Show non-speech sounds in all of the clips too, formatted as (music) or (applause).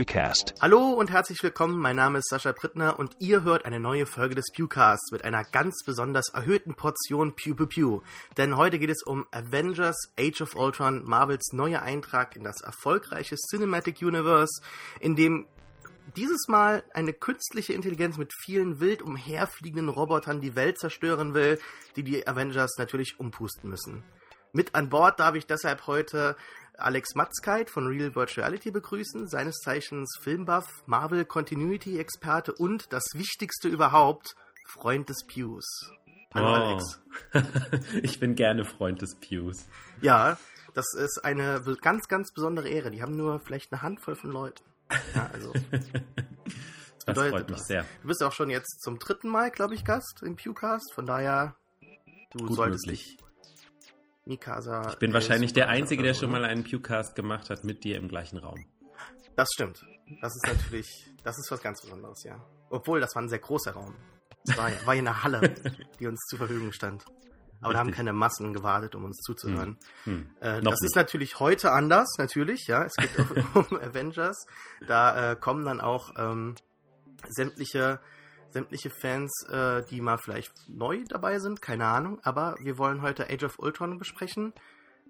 Pewcast. Hallo und herzlich willkommen. Mein Name ist Sascha Prittner und ihr hört eine neue Folge des Pewcasts mit einer ganz besonders erhöhten Portion Pew Pew Pew. Denn heute geht es um Avengers Age of Ultron, Marvels neuer Eintrag in das erfolgreiche Cinematic Universe, in dem dieses Mal eine künstliche Intelligenz mit vielen wild umherfliegenden Robotern die Welt zerstören will, die die Avengers natürlich umpusten müssen. Mit an Bord darf ich deshalb heute Alex Matzkeit von Real Virtuality begrüßen, seines Zeichens Filmbuff, Marvel Continuity Experte und das Wichtigste überhaupt, Freund des Pews. Hallo oh. Alex. (laughs) ich bin gerne Freund des Pews. Ja, das ist eine ganz, ganz besondere Ehre. Die haben nur vielleicht eine Handvoll von Leuten. Ja, also. (laughs) das freut mich sehr. Du bist auch schon jetzt zum dritten Mal, glaube ich, Gast im Pewcast. Von daher, du Gut solltest möglich. dich Mikasa. Ich bin wahrscheinlich der Einzige, der schon mal einen Pewcast gemacht hat mit dir im gleichen Raum. Das stimmt. Das ist natürlich, das ist was ganz Besonderes, ja. Obwohl, das war ein sehr großer Raum. Es war, war hier eine Halle, (laughs) die uns zur Verfügung stand. Aber Richtig. da haben keine Massen gewartet, um uns zuzuhören. Hm. Hm. Äh, das nicht. ist natürlich heute anders, natürlich, ja. Es geht (laughs) um Avengers. Da äh, kommen dann auch ähm, sämtliche sämtliche Fans, äh, die mal vielleicht neu dabei sind, keine Ahnung. Aber wir wollen heute Age of Ultron besprechen.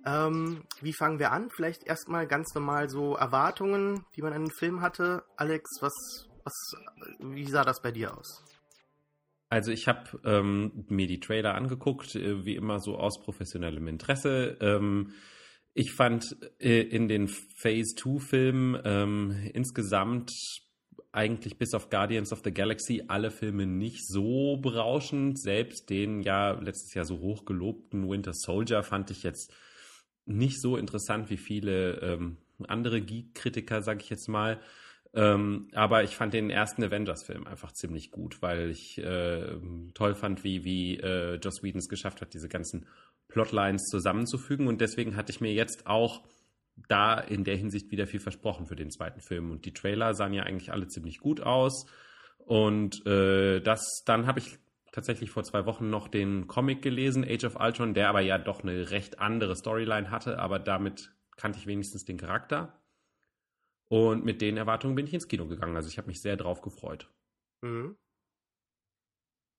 Ähm, wie fangen wir an? Vielleicht erstmal ganz normal so Erwartungen, die man an den Film hatte. Alex, was, was, wie sah das bei dir aus? Also ich habe ähm, mir die Trailer angeguckt, äh, wie immer so aus professionellem Interesse. Ähm, ich fand äh, in den Phase 2 Filmen ähm, insgesamt eigentlich bis auf Guardians of the Galaxy alle Filme nicht so berauschend. Selbst den ja letztes Jahr so hoch gelobten Winter Soldier fand ich jetzt nicht so interessant wie viele ähm, andere Geek-Kritiker, sag ich jetzt mal. Ähm, aber ich fand den ersten Avengers-Film einfach ziemlich gut, weil ich äh, toll fand, wie, wie äh, Joss Whedon es geschafft hat, diese ganzen Plotlines zusammenzufügen. Und deswegen hatte ich mir jetzt auch da in der Hinsicht wieder viel versprochen für den zweiten Film. Und die Trailer sahen ja eigentlich alle ziemlich gut aus. Und äh, das, dann habe ich tatsächlich vor zwei Wochen noch den Comic gelesen, Age of Ultron, der aber ja doch eine recht andere Storyline hatte, aber damit kannte ich wenigstens den Charakter. Und mit den Erwartungen bin ich ins Kino gegangen. Also ich habe mich sehr drauf gefreut. Mhm.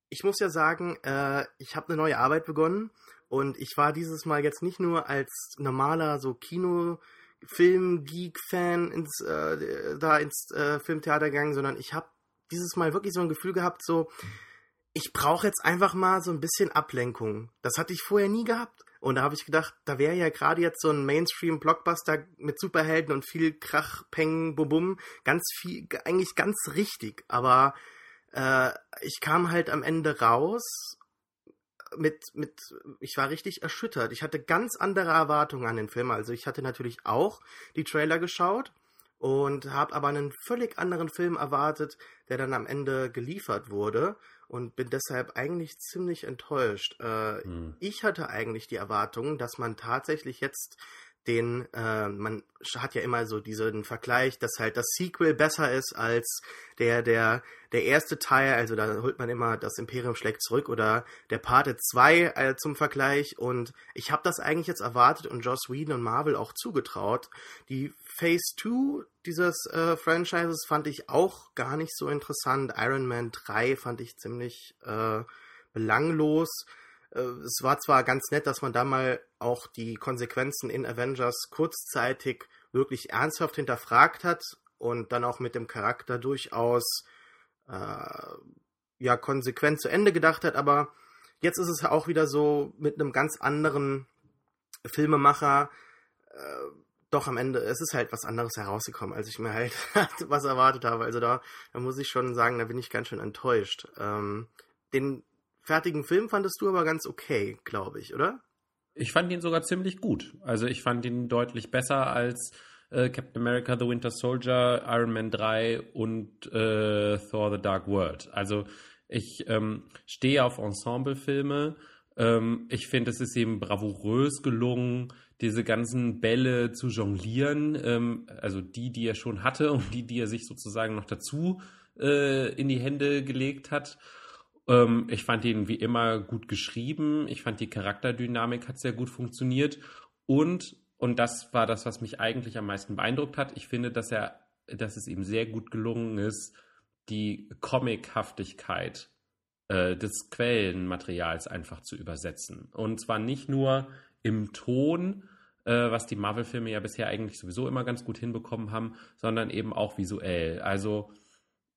Ich muss ja sagen, äh, ich habe eine neue Arbeit begonnen und ich war dieses Mal jetzt nicht nur als normaler so Kino Film Geek Fan ins äh, da ins äh, Filmtheater gegangen, sondern ich habe dieses Mal wirklich so ein Gefühl gehabt, so ich brauche jetzt einfach mal so ein bisschen Ablenkung. Das hatte ich vorher nie gehabt. Und da habe ich gedacht, da wäre ja gerade jetzt so ein Mainstream-Blockbuster mit Superhelden und viel Krach, Peng, Bum, Bum, ganz viel, eigentlich ganz richtig. Aber äh, ich kam halt am Ende raus mit, mit, ich war richtig erschüttert. Ich hatte ganz andere Erwartungen an den Film. Also ich hatte natürlich auch die Trailer geschaut und habe aber einen völlig anderen Film erwartet, der dann am Ende geliefert wurde und bin deshalb eigentlich ziemlich enttäuscht. Äh, hm. Ich hatte eigentlich die Erwartung, dass man tatsächlich jetzt den, äh, man hat ja immer so diesen Vergleich, dass halt das Sequel besser ist als der, der, der erste Teil, also da holt man immer das Imperium schlägt zurück oder der Pate 2 äh, zum Vergleich und ich habe das eigentlich jetzt erwartet und Joss Whedon und Marvel auch zugetraut. Die Phase 2 dieses äh, Franchises fand ich auch gar nicht so interessant. Iron Man 3 fand ich ziemlich äh, belanglos. Äh, es war zwar ganz nett, dass man da mal auch die Konsequenzen in Avengers kurzzeitig wirklich ernsthaft hinterfragt hat und dann auch mit dem Charakter durchaus äh, ja konsequent zu Ende gedacht hat, aber jetzt ist es auch wieder so mit einem ganz anderen Filmemacher äh, doch am Ende, es ist halt was anderes herausgekommen, als ich mir halt (laughs) was erwartet habe. Also da, da muss ich schon sagen, da bin ich ganz schön enttäuscht. Ähm, den fertigen Film fandest du aber ganz okay, glaube ich, oder? Ich fand ihn sogar ziemlich gut. Also ich fand ihn deutlich besser als äh, Captain America, The Winter Soldier, Iron Man 3 und äh, Thor The Dark World. Also ich ähm, stehe auf Ensemblefilme. Ähm, ich finde, es ist eben bravourös gelungen, diese ganzen Bälle zu jonglieren. Ähm, also die, die er schon hatte und die, die er sich sozusagen noch dazu äh, in die Hände gelegt hat. Ähm, ich fand ihn wie immer gut geschrieben. Ich fand die Charakterdynamik hat sehr gut funktioniert. Und, und das war das, was mich eigentlich am meisten beeindruckt hat, ich finde, dass er dass es ihm sehr gut gelungen ist, die Comichaftigkeit äh, des Quellenmaterials einfach zu übersetzen. Und zwar nicht nur im Ton, äh, was die Marvel-Filme ja bisher eigentlich sowieso immer ganz gut hinbekommen haben, sondern eben auch visuell. Also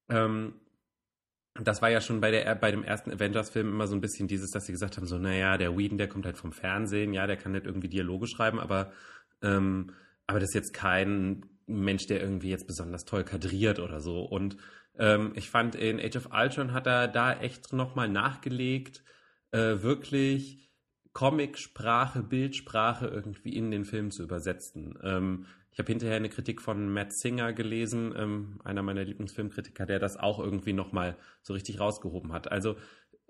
ähm, das war ja schon bei, der, bei dem ersten Avengers-Film immer so ein bisschen dieses, dass sie gesagt haben, so, naja, der Whedon, der kommt halt vom Fernsehen, ja, der kann nicht irgendwie Dialoge schreiben, aber, ähm, aber das ist jetzt kein Mensch, der irgendwie jetzt besonders toll kadriert oder so. Und ähm, ich fand, in Age of Ultron hat er da echt nochmal nachgelegt, äh, wirklich Comic-Sprache, Bildsprache irgendwie in den Film zu übersetzen. Ähm, ich habe hinterher eine Kritik von Matt Singer gelesen, ähm, einer meiner Lieblingsfilmkritiker, der das auch irgendwie nochmal so richtig rausgehoben hat. Also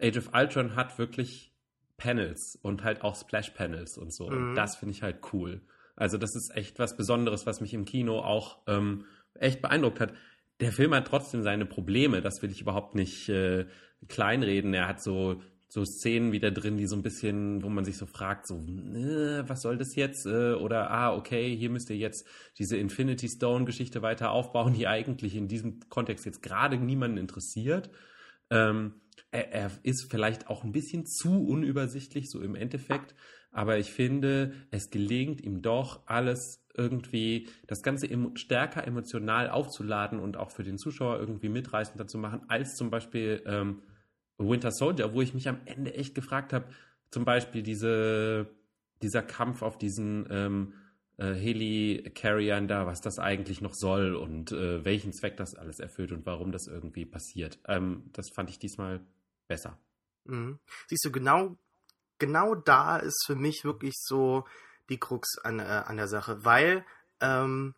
Age of Ultron hat wirklich Panels und halt auch Splash-Panels und so. Mhm. Und das finde ich halt cool. Also das ist echt was Besonderes, was mich im Kino auch ähm, echt beeindruckt hat der Film hat trotzdem seine Probleme, das will ich überhaupt nicht äh, kleinreden. Er hat so, so Szenen wieder drin, die so ein bisschen, wo man sich so fragt, so, äh, was soll das jetzt? Äh, oder, ah, okay, hier müsst ihr jetzt diese Infinity Stone-Geschichte weiter aufbauen, die eigentlich in diesem Kontext jetzt gerade niemanden interessiert. Ähm, er, er, ist vielleicht auch ein bisschen zu unübersichtlich, so im Endeffekt. Aber ich finde, es gelingt ihm doch, alles irgendwie, das Ganze emo stärker emotional aufzuladen und auch für den Zuschauer irgendwie mitreißender zu machen, als zum Beispiel ähm, Winter Soldier, wo ich mich am Ende echt gefragt habe, zum Beispiel diese, dieser Kampf auf diesen ähm, äh, Heli-Carriern da, was das eigentlich noch soll und äh, welchen Zweck das alles erfüllt und warum das irgendwie passiert. Ähm, das fand ich diesmal besser. Mhm. Siehst du, genau genau da ist für mich wirklich so die Krux an, äh, an der Sache, weil ähm,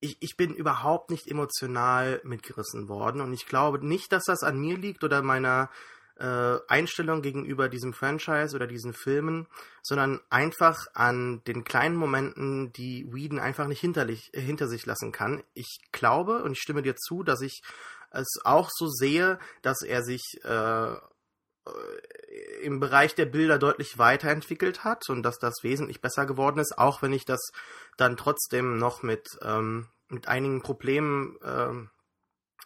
ich, ich bin überhaupt nicht emotional mitgerissen worden und ich glaube nicht, dass das an mir liegt oder meiner äh, Einstellung gegenüber diesem Franchise oder diesen Filmen, sondern einfach an den kleinen Momenten, die Whedon einfach nicht hinterlich, äh, hinter sich lassen kann. Ich glaube und ich stimme dir zu, dass ich es auch so sehe, dass er sich äh, im Bereich der Bilder deutlich weiterentwickelt hat und dass das wesentlich besser geworden ist, auch wenn ich das dann trotzdem noch mit, ähm, mit einigen Problemen ähm,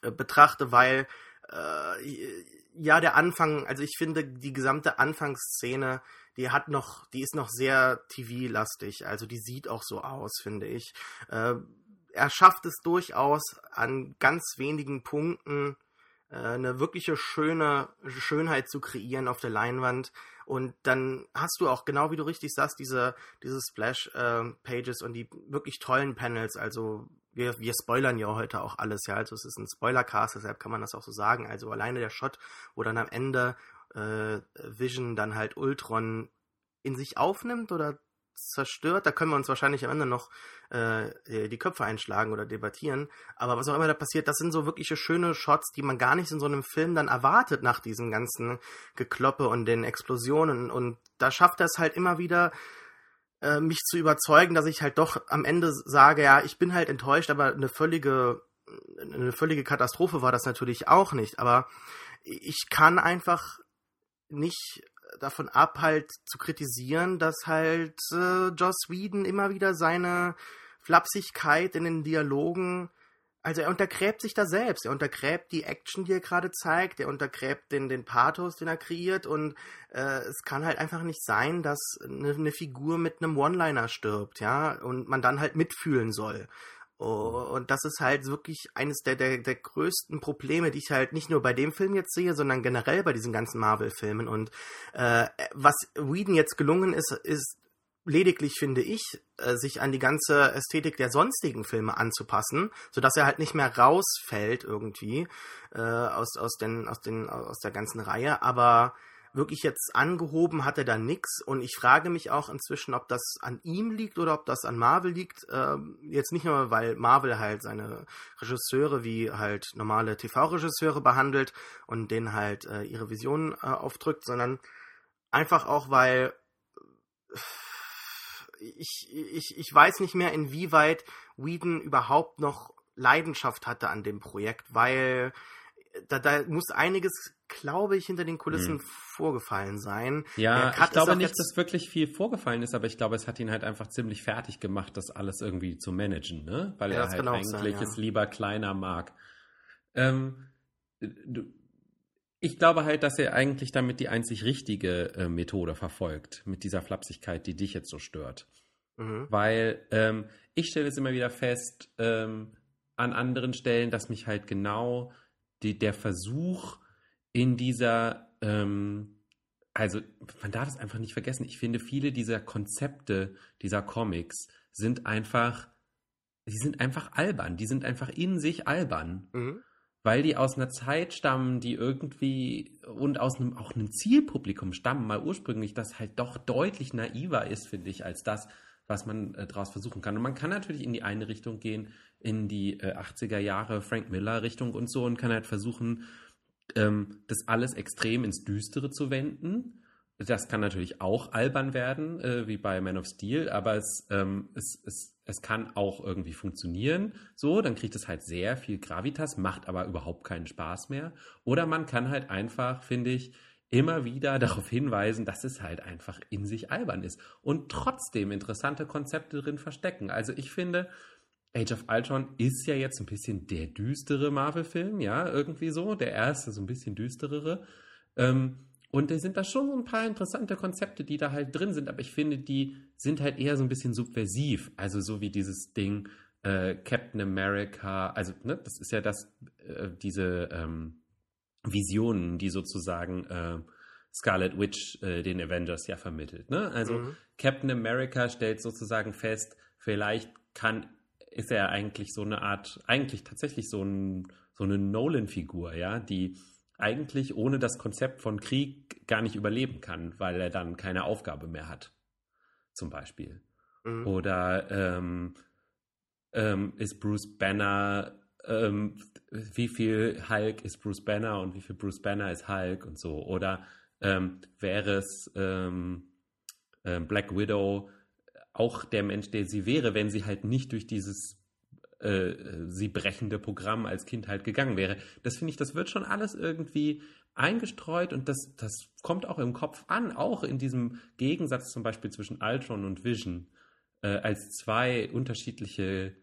äh, betrachte, weil äh, ja der Anfang, also ich finde die gesamte Anfangsszene, die hat noch, die ist noch sehr TV-lastig, also die sieht auch so aus, finde ich. Äh, er schafft es durchaus an ganz wenigen Punkten äh, eine wirkliche schöne Schönheit zu kreieren auf der Leinwand. Und dann hast du auch, genau wie du richtig sagst, diese, diese Splash-Pages ähm, und die wirklich tollen Panels. Also wir, wir spoilern ja heute auch alles, ja. Also es ist ein Spoilercast, deshalb kann man das auch so sagen. Also alleine der Shot, wo dann am Ende äh, Vision dann halt Ultron in sich aufnimmt oder zerstört. Da können wir uns wahrscheinlich am Ende noch äh, die Köpfe einschlagen oder debattieren. Aber was auch immer da passiert, das sind so wirkliche schöne Shots, die man gar nicht in so einem Film dann erwartet nach diesen ganzen Gekloppe und den Explosionen. Und da schafft er es halt immer wieder, äh, mich zu überzeugen, dass ich halt doch am Ende sage, ja, ich bin halt enttäuscht, aber eine völlige, eine völlige Katastrophe war das natürlich auch nicht. Aber ich kann einfach nicht davon ab, halt zu kritisieren, dass halt äh, Joss Whedon immer wieder seine Flapsigkeit in den Dialogen, also er untergräbt sich da selbst, er untergräbt die Action, die er gerade zeigt, er untergräbt den, den Pathos, den er kreiert. Und äh, es kann halt einfach nicht sein, dass eine, eine Figur mit einem One-Liner stirbt, ja, und man dann halt mitfühlen soll. Oh, und das ist halt wirklich eines der, der, der größten Probleme, die ich halt nicht nur bei dem Film jetzt sehe, sondern generell bei diesen ganzen Marvel-Filmen. Und äh, was Whedon jetzt gelungen ist, ist lediglich, finde ich, äh, sich an die ganze Ästhetik der sonstigen Filme anzupassen, sodass er halt nicht mehr rausfällt irgendwie äh, aus, aus, den, aus, den, aus der ganzen Reihe. Aber wirklich jetzt angehoben hat er da nichts und ich frage mich auch inzwischen, ob das an ihm liegt oder ob das an Marvel liegt. Ähm, jetzt nicht nur, weil Marvel halt seine Regisseure wie halt normale TV-Regisseure behandelt und denen halt äh, ihre Visionen äh, aufdrückt, sondern einfach auch, weil ich, ich, ich weiß nicht mehr, inwieweit Whedon überhaupt noch Leidenschaft hatte an dem Projekt, weil da, da muss einiges glaube ich, hinter den Kulissen hm. vorgefallen sein. Ja, ich glaube nicht, dass wirklich viel vorgefallen ist, aber ich glaube, es hat ihn halt einfach ziemlich fertig gemacht, das alles irgendwie zu managen, ne? Weil ja, er halt eigentlich sein, ja. es lieber kleiner mag. Ähm, du, ich glaube halt, dass er eigentlich damit die einzig richtige äh, Methode verfolgt, mit dieser Flapsigkeit, die dich jetzt so stört. Mhm. Weil ähm, ich stelle es immer wieder fest, ähm, an anderen Stellen, dass mich halt genau die, der Versuch in dieser, ähm, also man darf es einfach nicht vergessen, ich finde, viele dieser Konzepte dieser Comics sind einfach, die sind einfach albern, die sind einfach in sich albern. Mhm. Weil die aus einer Zeit stammen, die irgendwie und aus einem auch einem Zielpublikum stammen, mal ursprünglich, das halt doch deutlich naiver ist, finde ich, als das, was man äh, daraus versuchen kann. Und man kann natürlich in die eine Richtung gehen, in die äh, 80er Jahre Frank Miller Richtung und so und kann halt versuchen, ähm, das alles extrem ins Düstere zu wenden. Das kann natürlich auch albern werden, äh, wie bei Man of Steel, aber es, ähm, es, es, es kann auch irgendwie funktionieren. So, dann kriegt es halt sehr viel Gravitas, macht aber überhaupt keinen Spaß mehr. Oder man kann halt einfach, finde ich, immer wieder (laughs) darauf hinweisen, dass es halt einfach in sich albern ist und trotzdem interessante Konzepte drin verstecken. Also ich finde, Age of Ultron ist ja jetzt ein bisschen der düstere Marvel-Film, ja, irgendwie so, der erste so ein bisschen düsterere. Ähm, und da sind da schon so ein paar interessante Konzepte, die da halt drin sind, aber ich finde, die sind halt eher so ein bisschen subversiv. Also so wie dieses Ding äh, Captain America, also ne, das ist ja das, äh, diese ähm, Visionen, die sozusagen äh, Scarlet Witch äh, den Avengers ja vermittelt. Ne? Also mhm. Captain America stellt sozusagen fest, vielleicht kann ist er eigentlich so eine Art, eigentlich tatsächlich so, ein, so eine Nolan-Figur, ja, die eigentlich ohne das Konzept von Krieg gar nicht überleben kann, weil er dann keine Aufgabe mehr hat. Zum Beispiel. Mhm. Oder ähm, ähm, ist Bruce Banner ähm, wie viel Hulk ist Bruce Banner und wie viel Bruce Banner ist Hulk und so. Oder ähm, wäre es ähm, äh, Black Widow auch der Mensch, der sie wäre, wenn sie halt nicht durch dieses äh, sie brechende Programm als Kind halt gegangen wäre. Das finde ich, das wird schon alles irgendwie eingestreut und das, das kommt auch im Kopf an, auch in diesem Gegensatz zum Beispiel zwischen Ultron und Vision äh, als zwei unterschiedliche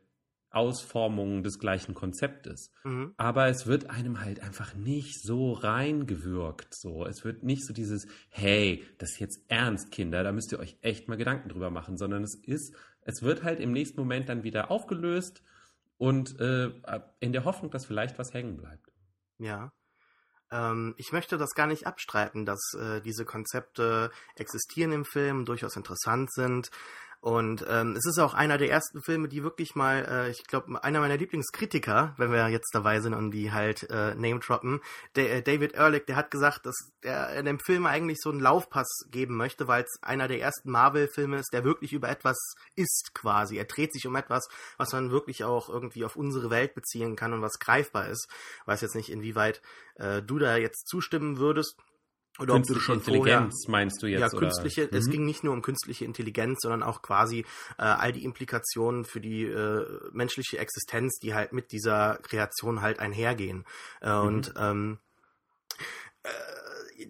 Ausformungen des gleichen Konzeptes. Mhm. Aber es wird einem halt einfach nicht so reingewürgt. So. Es wird nicht so dieses, hey, das ist jetzt ernst, Kinder, da müsst ihr euch echt mal Gedanken drüber machen, sondern es ist, es wird halt im nächsten Moment dann wieder aufgelöst und äh, in der Hoffnung, dass vielleicht was hängen bleibt. Ja. Ähm, ich möchte das gar nicht abstreiten, dass äh, diese Konzepte existieren im Film, durchaus interessant sind. Und ähm, es ist auch einer der ersten Filme, die wirklich mal, äh, ich glaube, einer meiner Lieblingskritiker, wenn wir jetzt dabei sind und die halt äh, name droppen, der, äh, David Ehrlich, der hat gesagt, dass er in dem Film eigentlich so einen Laufpass geben möchte, weil es einer der ersten Marvel-Filme ist, der wirklich über etwas ist quasi. Er dreht sich um etwas, was man wirklich auch irgendwie auf unsere Welt beziehen kann und was greifbar ist. Ich weiß jetzt nicht, inwieweit äh, du da jetzt zustimmen würdest. Oder künstliche Intelligenz vorher, meinst du jetzt? Ja, künstliche, oder? es mhm. ging nicht nur um künstliche Intelligenz, sondern auch quasi äh, all die Implikationen für die äh, menschliche Existenz, die halt mit dieser Kreation halt einhergehen. Äh, mhm. Und ähm, äh,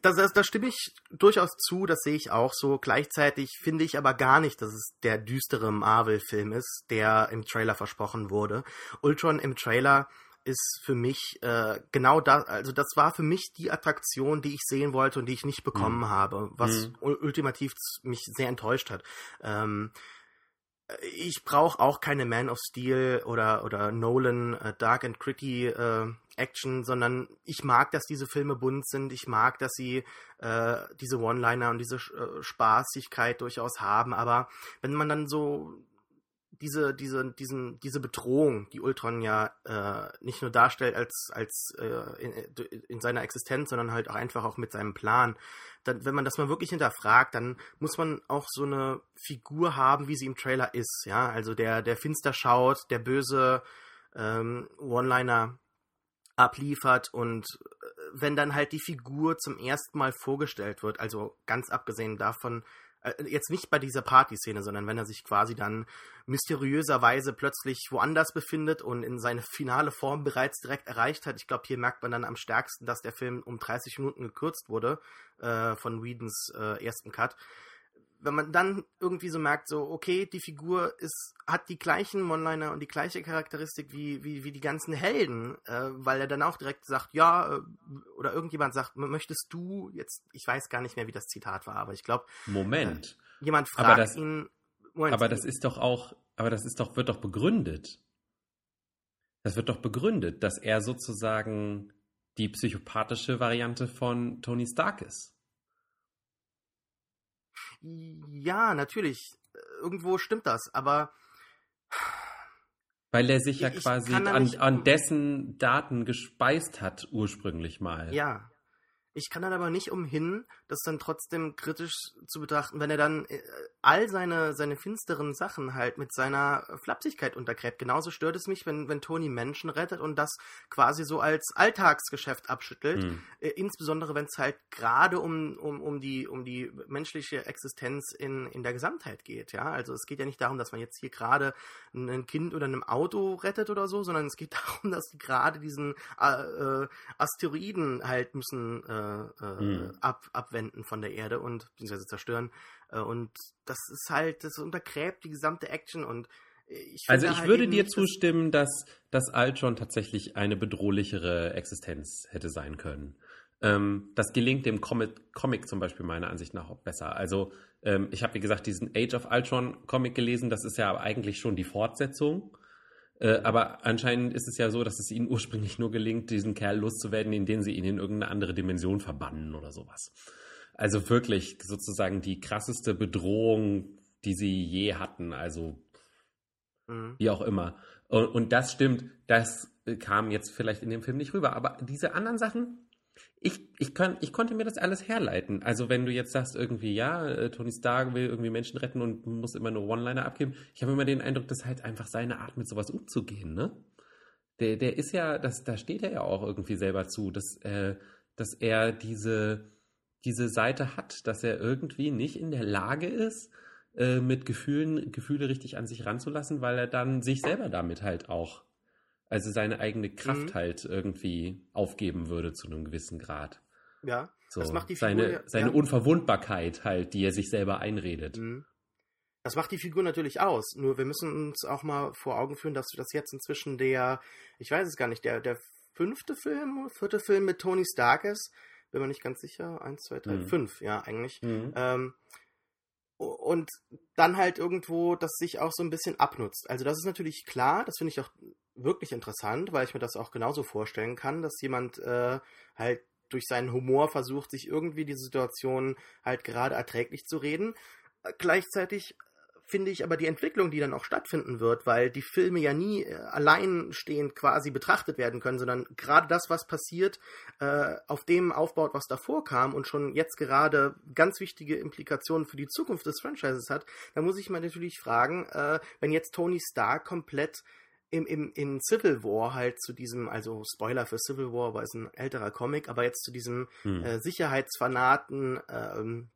da, das, das stimme ich durchaus zu, das sehe ich auch so. Gleichzeitig finde ich aber gar nicht, dass es der düstere Marvel-Film ist, der im Trailer versprochen wurde. Ultron im Trailer ist für mich äh, genau das, also das war für mich die Attraktion, die ich sehen wollte und die ich nicht bekommen mhm. habe, was mhm. ultimativ mich sehr enttäuscht hat. Ähm, ich brauche auch keine Man of Steel oder, oder Nolan äh, Dark and Gritty äh, Action, sondern ich mag, dass diese Filme bunt sind. Ich mag, dass sie äh, diese One-Liner und diese äh, Spaßigkeit durchaus haben. Aber wenn man dann so diese, diese, diesen, diese Bedrohung, die Ultron ja äh, nicht nur darstellt als, als äh, in, in, seiner Existenz, sondern halt auch einfach auch mit seinem Plan, dann, wenn man das mal wirklich hinterfragt, dann muss man auch so eine Figur haben, wie sie im Trailer ist, ja, also der, der finster schaut, der böse ähm, One-Liner abliefert und äh, wenn dann halt die Figur zum ersten Mal vorgestellt wird, also ganz abgesehen davon, äh, jetzt nicht bei dieser Partyszene, sondern wenn er sich quasi dann mysteriöserweise plötzlich woanders befindet und in seine finale Form bereits direkt erreicht hat. Ich glaube, hier merkt man dann am stärksten, dass der Film um 30 Minuten gekürzt wurde äh, von Whedons äh, ersten Cut wenn man dann irgendwie so merkt, so, okay, die Figur ist, hat die gleichen One-Liner und die gleiche Charakteristik wie, wie, wie die ganzen Helden, äh, weil er dann auch direkt sagt, ja, äh, oder irgendjemand sagt, möchtest du jetzt, ich weiß gar nicht mehr, wie das Zitat war, aber ich glaube. Moment. Äh, jemand fragt das, ihn. Moment, aber das ist doch auch, aber das ist doch, wird doch begründet. Das wird doch begründet, dass er sozusagen die psychopathische Variante von Tony Stark ist. Ja, natürlich. Irgendwo stimmt das, aber. Weil er sich ja quasi an, an dessen Daten gespeist hat, ursprünglich mal. Ja. Ich kann dann aber nicht umhin, das dann trotzdem kritisch zu betrachten, wenn er dann äh, all seine, seine finsteren Sachen halt mit seiner Flapsigkeit untergräbt. Genauso stört es mich, wenn, wenn Tony Menschen rettet und das quasi so als Alltagsgeschäft abschüttelt. Mhm. Insbesondere wenn es halt gerade um, um, um, die, um die menschliche Existenz in, in der Gesamtheit geht. Ja? Also es geht ja nicht darum, dass man jetzt hier gerade ein Kind oder einem Auto rettet oder so, sondern es geht (laughs) darum, dass gerade diesen äh, äh, Asteroiden halt müssen äh, mhm. ab, abwenden von der Erde und beziehungsweise zerstören. Äh, und das ist halt, das untergräbt die gesamte Action und ich also ich halt würde dir zustimmen, dass, dass Ultron tatsächlich eine bedrohlichere Existenz hätte sein können. Ähm, das gelingt dem Comic, Comic zum Beispiel meiner Ansicht nach auch besser. Also ähm, ich habe, wie gesagt, diesen Age of Ultron Comic gelesen. Das ist ja eigentlich schon die Fortsetzung. Äh, aber anscheinend ist es ja so, dass es ihnen (laughs) ursprünglich nur gelingt, diesen Kerl loszuwerden, indem sie ihn in irgendeine andere Dimension verbannen oder sowas. Also wirklich sozusagen die krasseste Bedrohung, die sie je hatten. Also mhm. wie auch immer. Und, und das stimmt, das kam jetzt vielleicht in dem Film nicht rüber. Aber diese anderen Sachen, ich, ich, kann, ich konnte mir das alles herleiten. Also wenn du jetzt sagst, irgendwie, ja, äh, Tony Stark will irgendwie Menschen retten und muss immer nur One-Liner abgeben, ich habe immer den Eindruck, dass halt einfach seine Art, mit sowas umzugehen, ne? Der, der ist ja, das, da steht er ja auch irgendwie selber zu, dass, äh, dass er diese, diese Seite hat, dass er irgendwie nicht in der Lage ist, äh, mit Gefühlen, Gefühle richtig an sich ranzulassen, weil er dann sich selber damit halt auch also seine eigene Kraft mhm. halt irgendwie aufgeben würde zu einem gewissen Grad. Ja, so, das macht die Figur. Seine, seine ja. Unverwundbarkeit halt, die er sich selber einredet. Mhm. Das macht die Figur natürlich aus. Nur wir müssen uns auch mal vor Augen führen, dass das jetzt inzwischen der, ich weiß es gar nicht, der, der fünfte Film, vierte Film mit Tony Stark ist. Bin mir nicht ganz sicher. Eins, zwei, drei, mhm. fünf, ja, eigentlich. Mhm. Ähm, und dann halt irgendwo das sich auch so ein bisschen abnutzt. Also das ist natürlich klar, das finde ich auch wirklich interessant, weil ich mir das auch genauso vorstellen kann, dass jemand äh, halt durch seinen Humor versucht, sich irgendwie die Situation halt gerade erträglich zu reden. Gleichzeitig finde ich aber die Entwicklung, die dann auch stattfinden wird, weil die Filme ja nie äh, alleinstehend quasi betrachtet werden können, sondern gerade das, was passiert, äh, auf dem aufbaut, was davor kam und schon jetzt gerade ganz wichtige Implikationen für die Zukunft des Franchises hat, da muss ich mal natürlich fragen, äh, wenn jetzt Tony Stark komplett im, im, in Civil War halt zu diesem, also Spoiler für Civil War, weil es ein älterer Comic, aber jetzt zu diesem hm. äh, Sicherheitsfanaten ähm,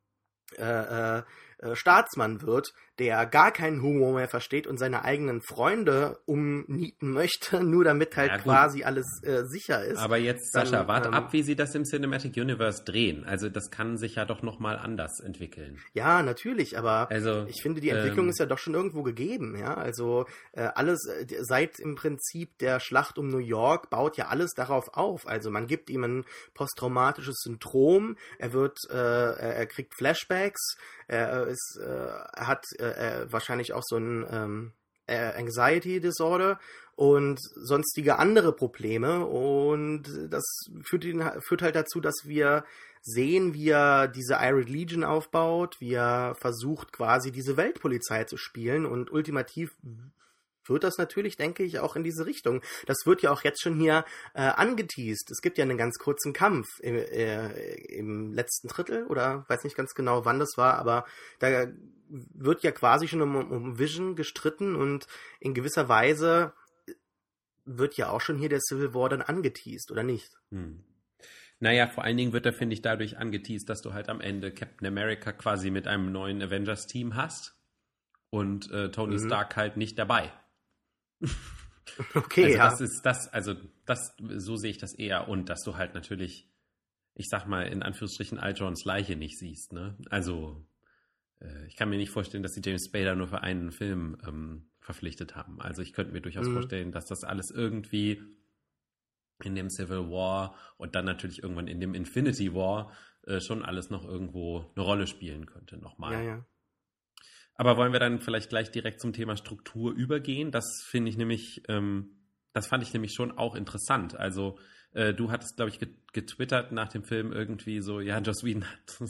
äh, äh, äh, Staatsmann wird, der gar keinen Humor mehr versteht und seine eigenen Freunde umnieten möchte, (laughs) nur damit halt ja, quasi alles äh, sicher ist. Aber jetzt, Sascha, warte ähm, ab, wie sie das im Cinematic Universe drehen. Also das kann sich ja doch nochmal anders entwickeln. Ja, natürlich, aber also, ich finde, die Entwicklung ähm, ist ja doch schon irgendwo gegeben, ja. Also äh, alles, äh, seit im Prinzip der Schlacht um New York baut ja alles darauf auf. Also man gibt ihm ein posttraumatisches Syndrom, er wird, äh, er kriegt Flashbacks, er ist, äh, er hat äh, wahrscheinlich auch so ein ähm, Anxiety Disorder und sonstige andere Probleme. Und das führt, ihn, führt halt dazu, dass wir sehen, wie er diese Iron Legion aufbaut, wie er versucht quasi diese Weltpolizei zu spielen und ultimativ wird das natürlich, denke ich, auch in diese Richtung. Das wird ja auch jetzt schon hier äh, angeteased. Es gibt ja einen ganz kurzen Kampf im, äh, im letzten Drittel oder weiß nicht ganz genau, wann das war, aber da wird ja quasi schon um, um Vision gestritten und in gewisser Weise wird ja auch schon hier der Civil War dann angeteased, oder nicht? Hm. Naja, vor allen Dingen wird er, finde ich, dadurch angeteased, dass du halt am Ende Captain America quasi mit einem neuen Avengers-Team hast und äh, Tony mhm. Stark halt nicht dabei. (laughs) Okay, also ja. Das ist das, also das, so sehe ich das eher. Und dass du halt natürlich, ich sag mal, in Anführungsstrichen Al Johns Leiche nicht siehst, ne? Also, äh, ich kann mir nicht vorstellen, dass sie James Spader nur für einen Film ähm, verpflichtet haben. Also ich könnte mir durchaus mhm. vorstellen, dass das alles irgendwie in dem Civil War und dann natürlich irgendwann in dem Infinity War äh, schon alles noch irgendwo eine Rolle spielen könnte, nochmal. Ja, ja. Aber wollen wir dann vielleicht gleich direkt zum Thema Struktur übergehen? Das finde ich nämlich, ähm, das fand ich nämlich schon auch interessant. Also äh, du hattest, glaube ich, getwittert nach dem Film irgendwie so, ja, Joss Whedon hat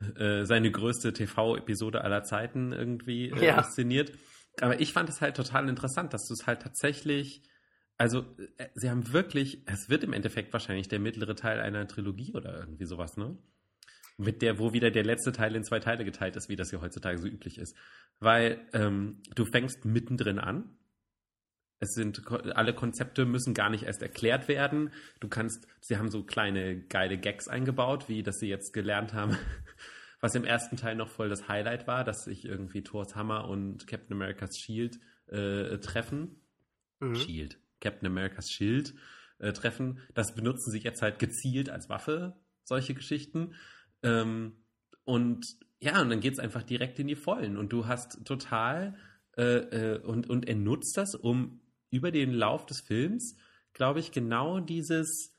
(laughs) äh, seine größte TV-Episode aller Zeiten irgendwie äh, ja. inszeniert. Aber ich fand es halt total interessant, dass du es halt tatsächlich, also äh, sie haben wirklich, es wird im Endeffekt wahrscheinlich der mittlere Teil einer Trilogie oder irgendwie sowas, ne? Mit der, wo wieder der letzte Teil in zwei Teile geteilt ist, wie das ja heutzutage so üblich ist. Weil ähm, du fängst mittendrin an. Es sind alle Konzepte müssen gar nicht erst erklärt werden. Du kannst, sie haben so kleine geile Gags eingebaut, wie dass sie jetzt gelernt haben, (laughs) was im ersten Teil noch voll das Highlight war, dass sich irgendwie Thors Hammer und Captain America's Shield äh, treffen. Mhm. Shield. Captain America's Shield äh, treffen. Das benutzen sie jetzt halt gezielt als Waffe, solche Geschichten. Ähm, und ja, und dann geht es einfach direkt in die Vollen. Und du hast total, äh, äh, und, und er nutzt das, um über den Lauf des Films, glaube ich, genau dieses,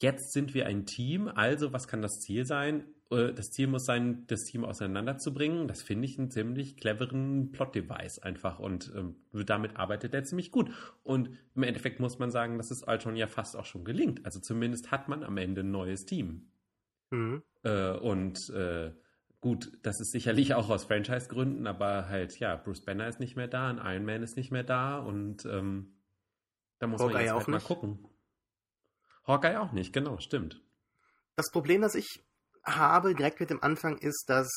jetzt sind wir ein Team, also was kann das Ziel sein? Äh, das Ziel muss sein, das Team auseinanderzubringen. Das finde ich einen ziemlich cleveren Plot-Device einfach und ähm, damit arbeitet er ziemlich gut. Und im Endeffekt muss man sagen, dass es Ultron ja fast auch schon gelingt. Also zumindest hat man am Ende ein neues Team. Mhm. Äh, und äh, gut, das ist sicherlich auch aus Franchise-Gründen, aber halt, ja, Bruce Banner ist nicht mehr da, ein Iron Man ist nicht mehr da und ähm, da muss Hawkeye man jetzt halt mal gucken. Hawkeye auch nicht, genau, stimmt. Das Problem, das ich habe direkt mit dem Anfang ist, dass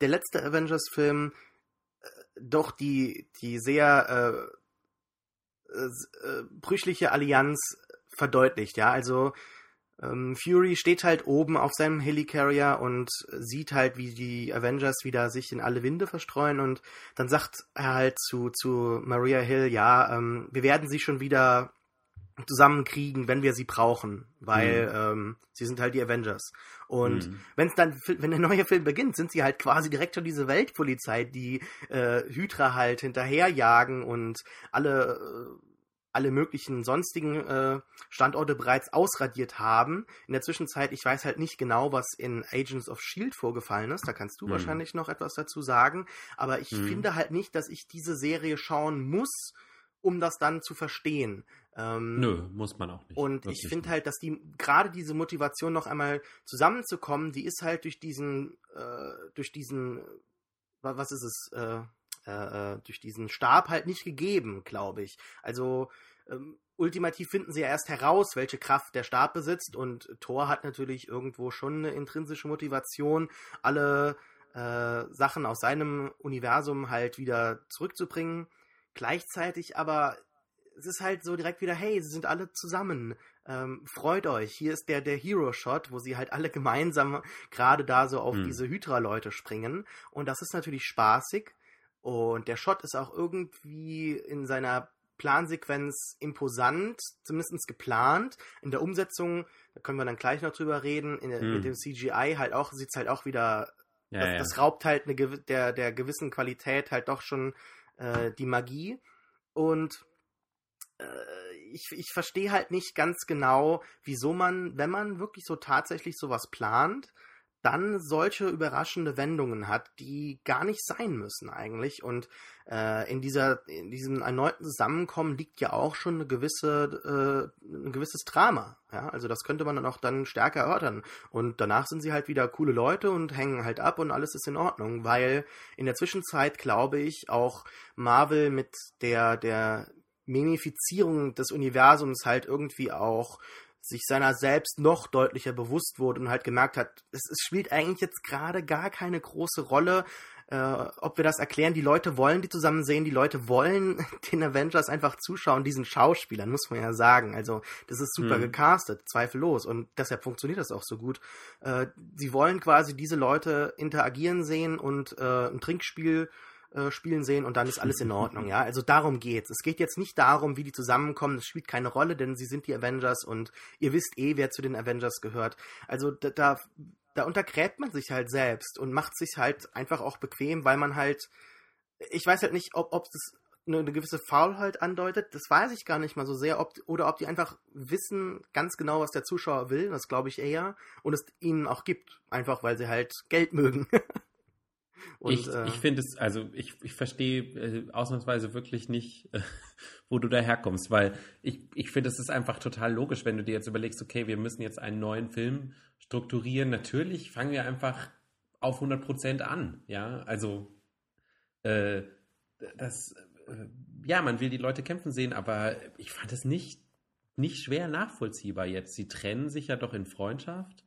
der letzte Avengers-Film äh, doch die, die sehr äh, äh, brüchliche Allianz verdeutlicht, ja, also Fury steht halt oben auf seinem Helicarrier und sieht halt, wie die Avengers wieder sich in alle Winde verstreuen und dann sagt er halt zu, zu Maria Hill, ja, ähm, wir werden sie schon wieder zusammenkriegen, wenn wir sie brauchen, weil mhm. ähm, sie sind halt die Avengers. Und mhm. wenn es dann, wenn der neue Film beginnt, sind sie halt quasi direkt schon diese Weltpolizei, die äh, Hydra halt hinterherjagen und alle äh, alle möglichen sonstigen äh, Standorte bereits ausradiert haben. In der Zwischenzeit, ich weiß halt nicht genau, was in Agents of Shield vorgefallen ist. Da kannst du hm. wahrscheinlich noch etwas dazu sagen. Aber ich hm. finde halt nicht, dass ich diese Serie schauen muss, um das dann zu verstehen. Ähm, Nö, muss man auch nicht. Und ich finde halt, dass die gerade diese Motivation noch einmal zusammenzukommen, die ist halt durch diesen, äh, durch diesen, was ist es, äh, äh, äh, durch diesen Stab halt nicht gegeben, glaube ich. Also ähm, ultimativ finden sie ja erst heraus, welche Kraft der Stab besitzt und Thor hat natürlich irgendwo schon eine intrinsische Motivation, alle äh, Sachen aus seinem Universum halt wieder zurückzubringen. Gleichzeitig aber es ist halt so direkt wieder, hey, sie sind alle zusammen. Ähm, freut euch. Hier ist der, der Hero-Shot, wo sie halt alle (laughs) gemeinsam gerade da so auf hm. diese Hydra-Leute springen. Und das ist natürlich spaßig. Und der Shot ist auch irgendwie in seiner Plansequenz imposant, zumindest geplant. In der Umsetzung, da können wir dann gleich noch drüber reden, in, hm. mit dem CGI halt auch, sieht es halt auch wieder, ja, das, ja. das, raubt halt eine, der, der gewissen Qualität halt doch schon äh, die Magie. Und äh, ich, ich verstehe halt nicht ganz genau, wieso man, wenn man wirklich so tatsächlich sowas plant, dann solche überraschende Wendungen hat, die gar nicht sein müssen eigentlich. Und äh, in dieser, in diesem erneuten Zusammenkommen liegt ja auch schon eine gewisse, äh, ein gewisses Drama. Ja, also das könnte man dann auch dann stärker erörtern. Und danach sind sie halt wieder coole Leute und hängen halt ab und alles ist in Ordnung, weil in der Zwischenzeit glaube ich auch Marvel mit der, der Memifizierung des Universums halt irgendwie auch sich seiner selbst noch deutlicher bewusst wurde und halt gemerkt hat, es, es spielt eigentlich jetzt gerade gar keine große Rolle, äh, ob wir das erklären. Die Leute wollen die zusammen sehen, die Leute wollen (laughs) den Avengers einfach zuschauen, diesen Schauspielern, muss man ja sagen. Also das ist super mhm. gecastet, zweifellos. Und deshalb funktioniert das auch so gut. Äh, sie wollen quasi diese Leute interagieren sehen und äh, ein Trinkspiel äh, spielen sehen und dann ist alles in (laughs) Ordnung, ja. Also darum geht's. Es geht jetzt nicht darum, wie die zusammenkommen, das spielt keine Rolle, denn sie sind die Avengers und ihr wisst eh, wer zu den Avengers gehört. Also da, da, da untergräbt man sich halt selbst und macht sich halt einfach auch bequem, weil man halt, ich weiß halt nicht, ob, ob das eine, eine gewisse Faulheit andeutet, das weiß ich gar nicht mal so sehr, ob, oder ob die einfach wissen ganz genau, was der Zuschauer will, das glaube ich eher, und es ihnen auch gibt, einfach weil sie halt Geld mögen. (laughs) Und, ich, äh, ich finde es, also ich, ich verstehe äh, ausnahmsweise wirklich nicht, (laughs) äh, wo du daherkommst, weil ich, ich finde, es ist einfach total logisch, wenn du dir jetzt überlegst, okay, wir müssen jetzt einen neuen Film strukturieren. Natürlich fangen wir einfach auf 100% an, ja, also äh, das, äh, ja, man will die Leute kämpfen sehen, aber ich fand es nicht, nicht schwer nachvollziehbar jetzt. Sie trennen sich ja doch in Freundschaft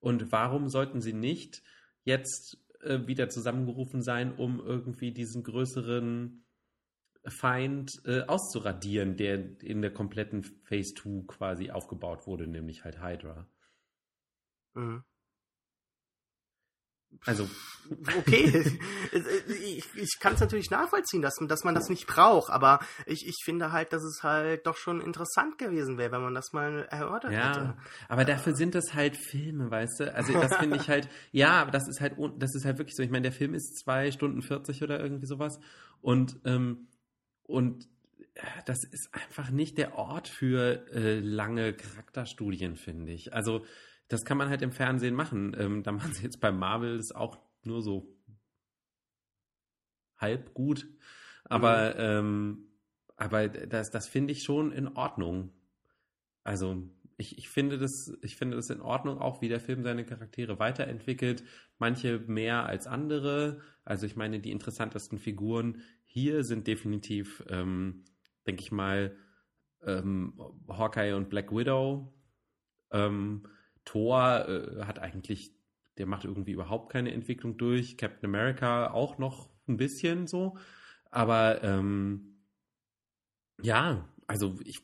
und warum sollten sie nicht jetzt äh, wieder zusammengerufen sein, um irgendwie diesen größeren Feind äh, auszuradieren, der in der kompletten Phase 2 quasi aufgebaut wurde, nämlich halt Hydra. Mhm. Also. (laughs) Okay, ich, ich kann es natürlich nachvollziehen, dass, dass man das nicht braucht, aber ich, ich finde halt, dass es halt doch schon interessant gewesen wäre, wenn man das mal erörtert ja, hätte. Aber dafür sind das halt Filme, weißt du? Also das finde ich halt, (laughs) ja, das ist halt, das ist halt wirklich so. Ich meine, der Film ist zwei Stunden 40 oder irgendwie sowas. Und, ähm, und das ist einfach nicht der Ort für äh, lange Charakterstudien, finde ich. Also das kann man halt im Fernsehen machen. Ähm, da machen sie jetzt bei Marvel ist auch nur so halb gut. Aber, mhm. ähm, aber das, das finde ich schon in Ordnung. Also, ich, ich, finde das, ich finde das in Ordnung, auch wie der Film seine Charaktere weiterentwickelt. Manche mehr als andere. Also, ich meine, die interessantesten Figuren hier sind definitiv, ähm, denke ich mal, ähm, Hawkeye und Black Widow. Ähm, Thor äh, hat eigentlich, der macht irgendwie überhaupt keine Entwicklung durch. Captain America auch noch ein bisschen so. Aber ähm, ja, also ich,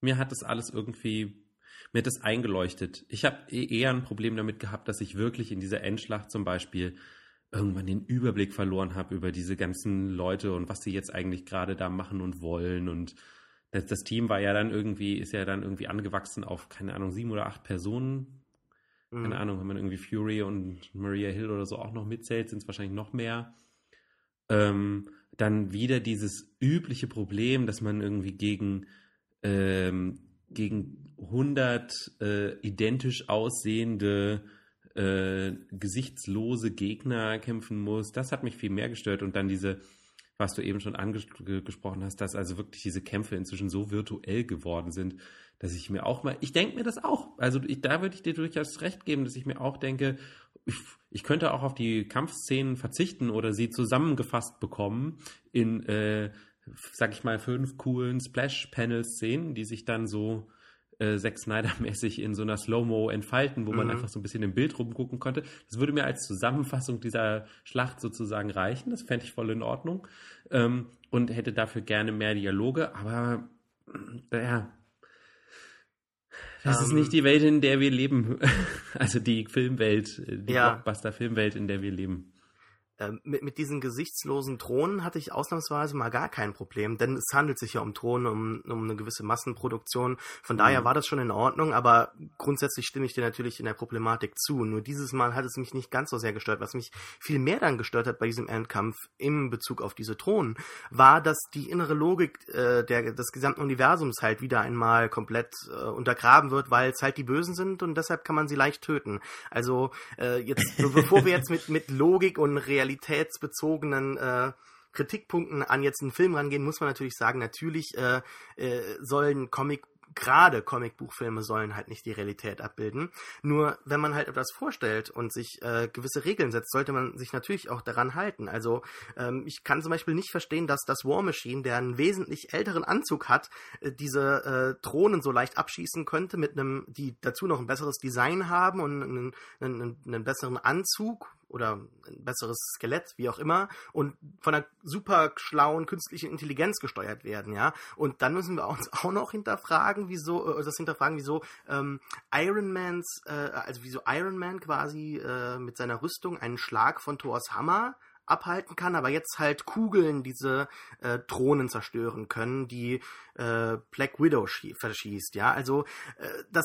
mir hat das alles irgendwie, mir hat das eingeleuchtet. Ich habe e-, eher ein Problem damit gehabt, dass ich wirklich in dieser Endschlacht zum Beispiel irgendwann den Überblick verloren habe über diese ganzen Leute und was sie jetzt eigentlich gerade da machen und wollen und das, das, Team war ja dann irgendwie, ist ja dann irgendwie angewachsen auf, keine Ahnung, sieben oder acht Personen. Mhm. Keine Ahnung, wenn man irgendwie Fury und Maria Hill oder so auch noch mitzählt, sind es wahrscheinlich noch mehr. Ähm, dann wieder dieses übliche Problem, dass man irgendwie gegen, ähm, gegen 100 äh, identisch aussehende äh, gesichtslose Gegner kämpfen muss. Das hat mich viel mehr gestört und dann diese was du eben schon angesprochen hast, dass also wirklich diese Kämpfe inzwischen so virtuell geworden sind, dass ich mir auch mal, ich denke mir das auch, also ich, da würde ich dir durchaus recht geben, dass ich mir auch denke, ich, ich, könnte auch auf die Kampfszenen verzichten oder sie zusammengefasst bekommen in, äh, sag ich mal, fünf coolen Splash-Panel-Szenen, die sich dann so äh, Zack Snyder-mäßig in so einer Slow-Mo entfalten, wo mhm. man einfach so ein bisschen im Bild rumgucken konnte. Das würde mir als Zusammenfassung dieser Schlacht sozusagen reichen. Das fände ich voll in Ordnung. Ähm, und hätte dafür gerne mehr Dialoge, aber äh, ja, das um, ist nicht ähm. die Welt, in der wir leben. (laughs) Also die Filmwelt, die ja. Blockbuster-Filmwelt, in der wir leben. Ähm, mit, mit diesen gesichtslosen Drohnen hatte ich ausnahmsweise mal gar kein Problem, denn es handelt sich ja um Drohnen, um, um eine gewisse Massenproduktion. Von mhm. daher war das schon in Ordnung, aber grundsätzlich stimme ich dir natürlich in der Problematik zu. Nur dieses Mal hat es mich nicht ganz so sehr gestört. Was mich viel mehr dann gestört hat bei diesem Endkampf im Bezug auf diese Drohnen, war, dass die innere Logik äh, der, des gesamten Universums halt wieder einmal komplett äh, untergraben wird, weil es halt die Bösen sind und deshalb kann man sie leicht töten. Also äh, jetzt, bevor wir jetzt mit, mit Logik und Realität realitätsbezogenen äh, Kritikpunkten an jetzt einen Film rangehen, muss man natürlich sagen, natürlich äh, äh, sollen Comic gerade Comicbuchfilme sollen halt nicht die Realität abbilden. Nur wenn man halt etwas vorstellt und sich äh, gewisse Regeln setzt, sollte man sich natürlich auch daran halten. Also ähm, ich kann zum Beispiel nicht verstehen, dass das War Machine, der einen wesentlich älteren Anzug hat, äh, diese äh, Drohnen so leicht abschießen könnte mit einem, die dazu noch ein besseres Design haben und einen, einen, einen besseren Anzug, oder ein besseres Skelett, wie auch immer, und von einer super schlauen künstlichen Intelligenz gesteuert werden, ja. Und dann müssen wir uns (laughs) auch noch hinterfragen, wieso, äh, das hinterfragen, wieso ähm, Iron Mans, äh, also wieso Iron Man quasi äh, mit seiner Rüstung einen Schlag von Thors Hammer abhalten kann, aber jetzt halt Kugeln diese äh, Drohnen zerstören können, die äh, Black Widow verschießt, ja. Also äh, das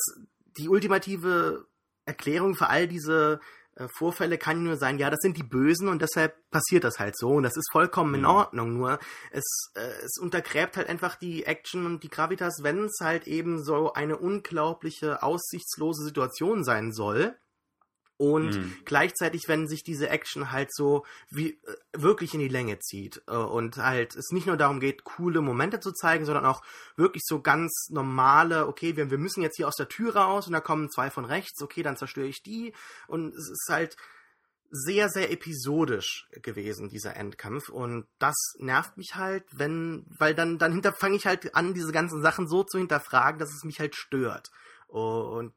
die ultimative Erklärung für all diese äh, Vorfälle kann nur sein, ja, das sind die Bösen und deshalb passiert das halt so und das ist vollkommen in mhm. Ordnung. Nur es, äh, es untergräbt halt einfach die Action und die Gravitas, wenn es halt eben so eine unglaubliche, aussichtslose Situation sein soll und mhm. gleichzeitig, wenn sich diese Action halt so wie äh, wirklich in die Länge zieht äh, und halt es nicht nur darum geht, coole Momente zu zeigen, sondern auch wirklich so ganz normale, okay, wir, wir müssen jetzt hier aus der Tür raus und da kommen zwei von rechts, okay, dann zerstöre ich die und es ist halt sehr, sehr episodisch gewesen, dieser Endkampf. Und das nervt mich halt, wenn, weil dann, dann fange ich halt an, diese ganzen Sachen so zu hinterfragen, dass es mich halt stört. Und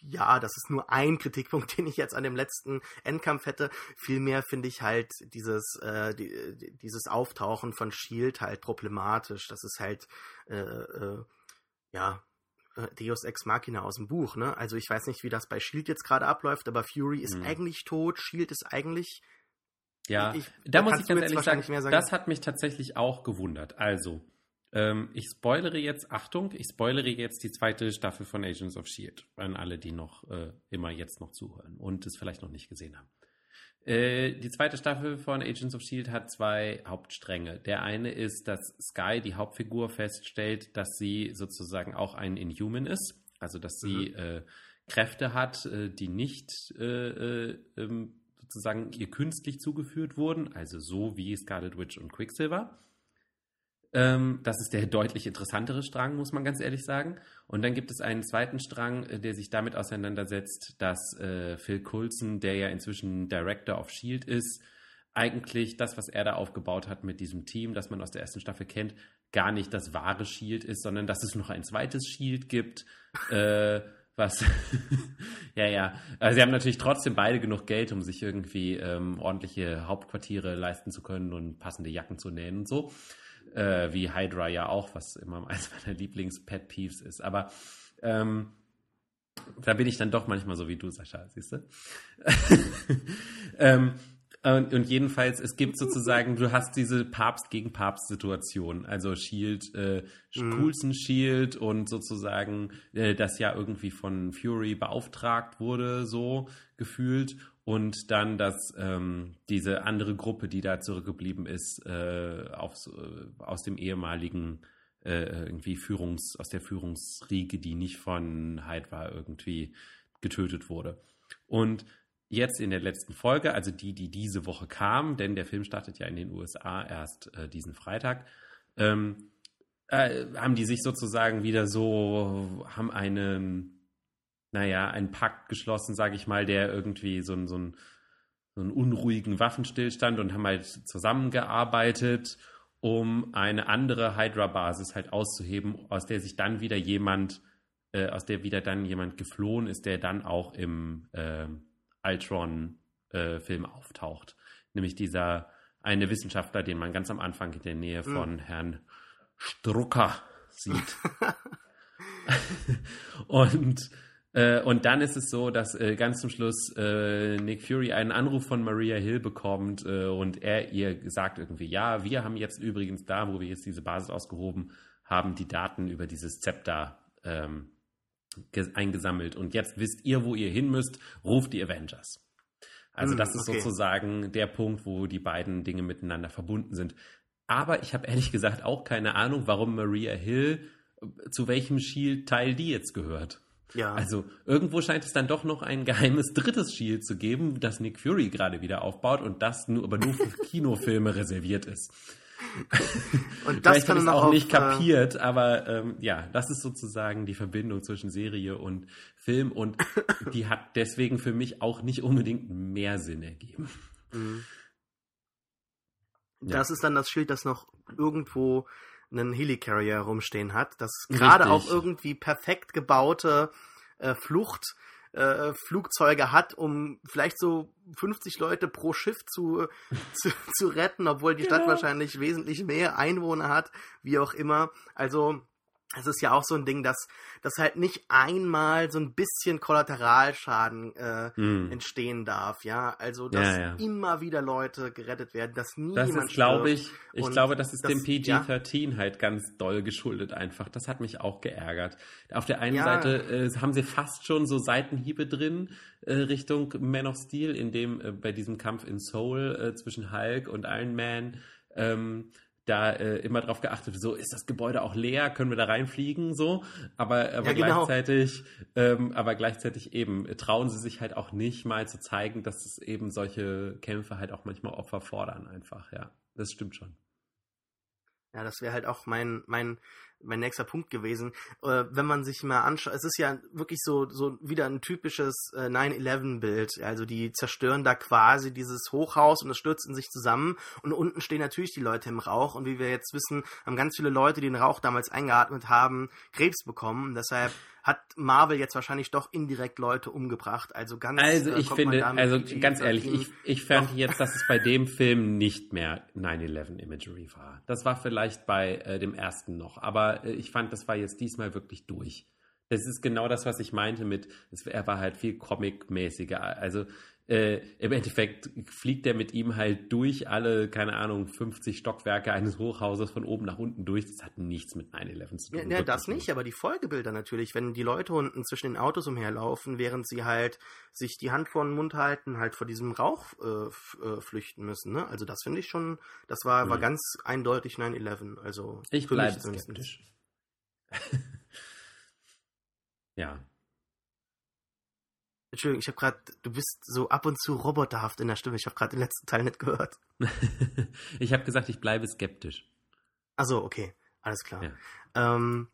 ja, das ist nur ein Kritikpunkt, (laughs) den ich jetzt an dem letzten Endkampf hätte. Vielmehr finde ich halt dieses, äh, die, dieses Auftauchen von Shield halt problematisch. Das ist halt, äh, äh, ja, äh, Deus Ex Machina aus dem Buch, ne? Also ich weiß nicht, wie das bei Shield jetzt gerade abläuft, aber Fury ist mhm. eigentlich tot, Shield ist eigentlich. Ja, ich, da muss ich ganz ehrlich sagen, sagen, das hat mich tatsächlich auch gewundert. Also, ähm, ich spoilere jetzt, Achtung, ich spoilere jetzt die zweite Staffel von Agents of Shield, an alle, die noch äh, immer jetzt noch zuhören und es vielleicht noch nicht gesehen haben. Äh, die zweite Staffel von Agents of Shield hat zwei Hauptstränge. Der eine ist, dass Sky, die Hauptfigur, feststellt, dass sie sozusagen auch ein Inhuman ist, also dass sie mhm. äh, Kräfte hat, äh, die nicht äh, äh, ähm, sozusagen ihr künstlich zugeführt wurden, also so wie Scarlet Witch und Quicksilver. Ähm, das ist der deutlich interessantere Strang, muss man ganz ehrlich sagen. Und dann gibt es einen zweiten Strang, äh, der sich damit auseinandersetzt, dass äh, Phil Coulson, der ja inzwischen Director of Shield ist, eigentlich das, was er da aufgebaut hat mit diesem Team, das man aus der ersten Staffel kennt, gar nicht das wahre Shield ist, sondern dass es noch ein zweites Shield gibt, äh, was, (laughs) ja, ja. Also sie haben natürlich trotzdem beide genug Geld, um sich irgendwie ähm, ordentliche Hauptquartiere leisten zu können und passende Jacken zu nähen und so äh, wie Hydra ja auch, was immer (laughs) eines meiner Lieblings-Pet-Peeves ist. Aber ähm, da bin ich dann doch manchmal so wie du, Sascha, siehst du? (laughs) ähm, und, und, jedenfalls, es gibt sozusagen, du hast diese Papst gegen Papst-Situation. Also Shield, äh, mhm. Coulson Shield und sozusagen, äh, das ja irgendwie von Fury beauftragt wurde, so gefühlt und dann, dass ähm, diese andere Gruppe, die da zurückgeblieben ist, äh, aufs, äh, aus dem ehemaligen äh, irgendwie Führungs, aus der Führungsriege, die nicht von Hyde war, irgendwie getötet wurde. Und jetzt in der letzten Folge, also die, die diese Woche kam, denn der Film startet ja in den USA erst äh, diesen Freitag, ähm, äh, haben die sich sozusagen wieder so, haben einen naja, einen Pakt geschlossen, sage ich mal, der irgendwie so, ein, so, ein, so einen unruhigen Waffenstillstand und haben halt zusammengearbeitet, um eine andere Hydra-Basis halt auszuheben, aus der sich dann wieder jemand, äh, aus der wieder dann jemand geflohen ist, der dann auch im äh, Ultron-Film äh, auftaucht. Nämlich dieser eine Wissenschaftler, den man ganz am Anfang in der Nähe hm. von mhm. Herrn Strucker sieht. (laughs) (laughs) und äh, und dann ist es so, dass äh, ganz zum Schluss äh, Nick Fury einen Anruf von Maria Hill bekommt äh, und er ihr sagt irgendwie, ja, wir haben jetzt übrigens da, wo wir jetzt diese Basis ausgehoben haben, die Daten über dieses Zepter ähm, eingesammelt. Und jetzt wisst ihr, wo ihr hin müsst, ruft die Avengers. Also hm, das ist okay. sozusagen der Punkt, wo die beiden Dinge miteinander verbunden sind. Aber ich habe ehrlich gesagt auch keine Ahnung, warum Maria Hill äh, zu welchem Shield-Teil die jetzt gehört. Ja. Also irgendwo scheint es dann doch noch ein geheimes drittes Shield zu geben, das Nick Fury gerade wieder aufbaut und das nur, aber nur für (laughs) Kinofilme reserviert ist. Und das Vielleicht habe ich auch auf, nicht äh, kapiert, aber ähm, ja, das ist sozusagen die Verbindung zwischen Serie und Film und (laughs) die hat deswegen für mich auch nicht unbedingt mehr Sinn ergeben. Mhm. Das ja. ist dann das Schild, das noch irgendwo einen Helicarrier rumstehen hat, das gerade auch irgendwie perfekt gebaute äh, Flucht äh, Flugzeuge hat, um vielleicht so 50 Leute pro Schiff zu, (laughs) zu, zu retten, obwohl die Stadt ja. wahrscheinlich wesentlich mehr Einwohner hat, wie auch immer. Also es ist ja auch so ein Ding, dass, dass halt nicht einmal so ein bisschen Kollateralschaden äh, mm. entstehen darf, ja. Also dass ja, ja. immer wieder Leute gerettet werden, dass nie das jemand ist, glaube ich, ich glaube, das ist das, dem PG-13 ja? halt ganz doll geschuldet einfach. Das hat mich auch geärgert. Auf der einen Seite äh, haben sie fast schon so Seitenhiebe drin äh, Richtung Man of Steel, in dem äh, bei diesem Kampf in Seoul äh, zwischen Hulk und Iron Man ähm, da äh, immer drauf geachtet, so ist das Gebäude auch leer, können wir da reinfliegen, so, aber, aber ja, genau. gleichzeitig, ähm, aber gleichzeitig eben trauen sie sich halt auch nicht mal zu zeigen, dass es eben solche Kämpfe halt auch manchmal Opfer fordern, einfach, ja, das stimmt schon. Ja, das wäre halt auch mein, mein, mein nächster Punkt gewesen. Äh, wenn man sich mal anschaut, es ist ja wirklich so, so wieder ein typisches äh, 9-11-Bild. Also die zerstören da quasi dieses Hochhaus und es stürzen sich zusammen und unten stehen natürlich die Leute im Rauch und wie wir jetzt wissen, haben ganz viele Leute, die den Rauch damals eingeatmet haben, Krebs bekommen. Deshalb hat Marvel jetzt wahrscheinlich doch indirekt Leute umgebracht. Also ganz Also äh, ich finde, also ganz ehrlich, ich, ich fand jetzt, dass es bei dem Film nicht mehr 9-11 Imagery war. Das war vielleicht bei äh, dem ersten noch, aber äh, ich fand, das war jetzt diesmal wirklich durch. Das ist genau das, was ich meinte mit, es, er war halt viel comic-mäßiger. Also äh, im Endeffekt fliegt er mit ihm halt durch alle, keine Ahnung, 50 Stockwerke eines Hochhauses von oben nach unten durch. Das hat nichts mit 9-11 zu tun. Ja, ja das nicht, aber die Folgebilder natürlich, wenn die Leute unten zwischen den Autos umherlaufen, während sie halt sich die Hand vor den Mund halten, halt vor diesem Rauch äh, äh flüchten müssen. Ne? Also das finde ich schon, das war, hm. war ganz eindeutig 9-11. Also ich bleibe skeptisch. (laughs) ja, Entschuldigung, ich habe gerade, du bist so ab und zu roboterhaft in der Stimme. Ich habe gerade den letzten Teil nicht gehört. (laughs) ich habe gesagt, ich bleibe skeptisch. Also okay, alles klar. Ja. Ähm,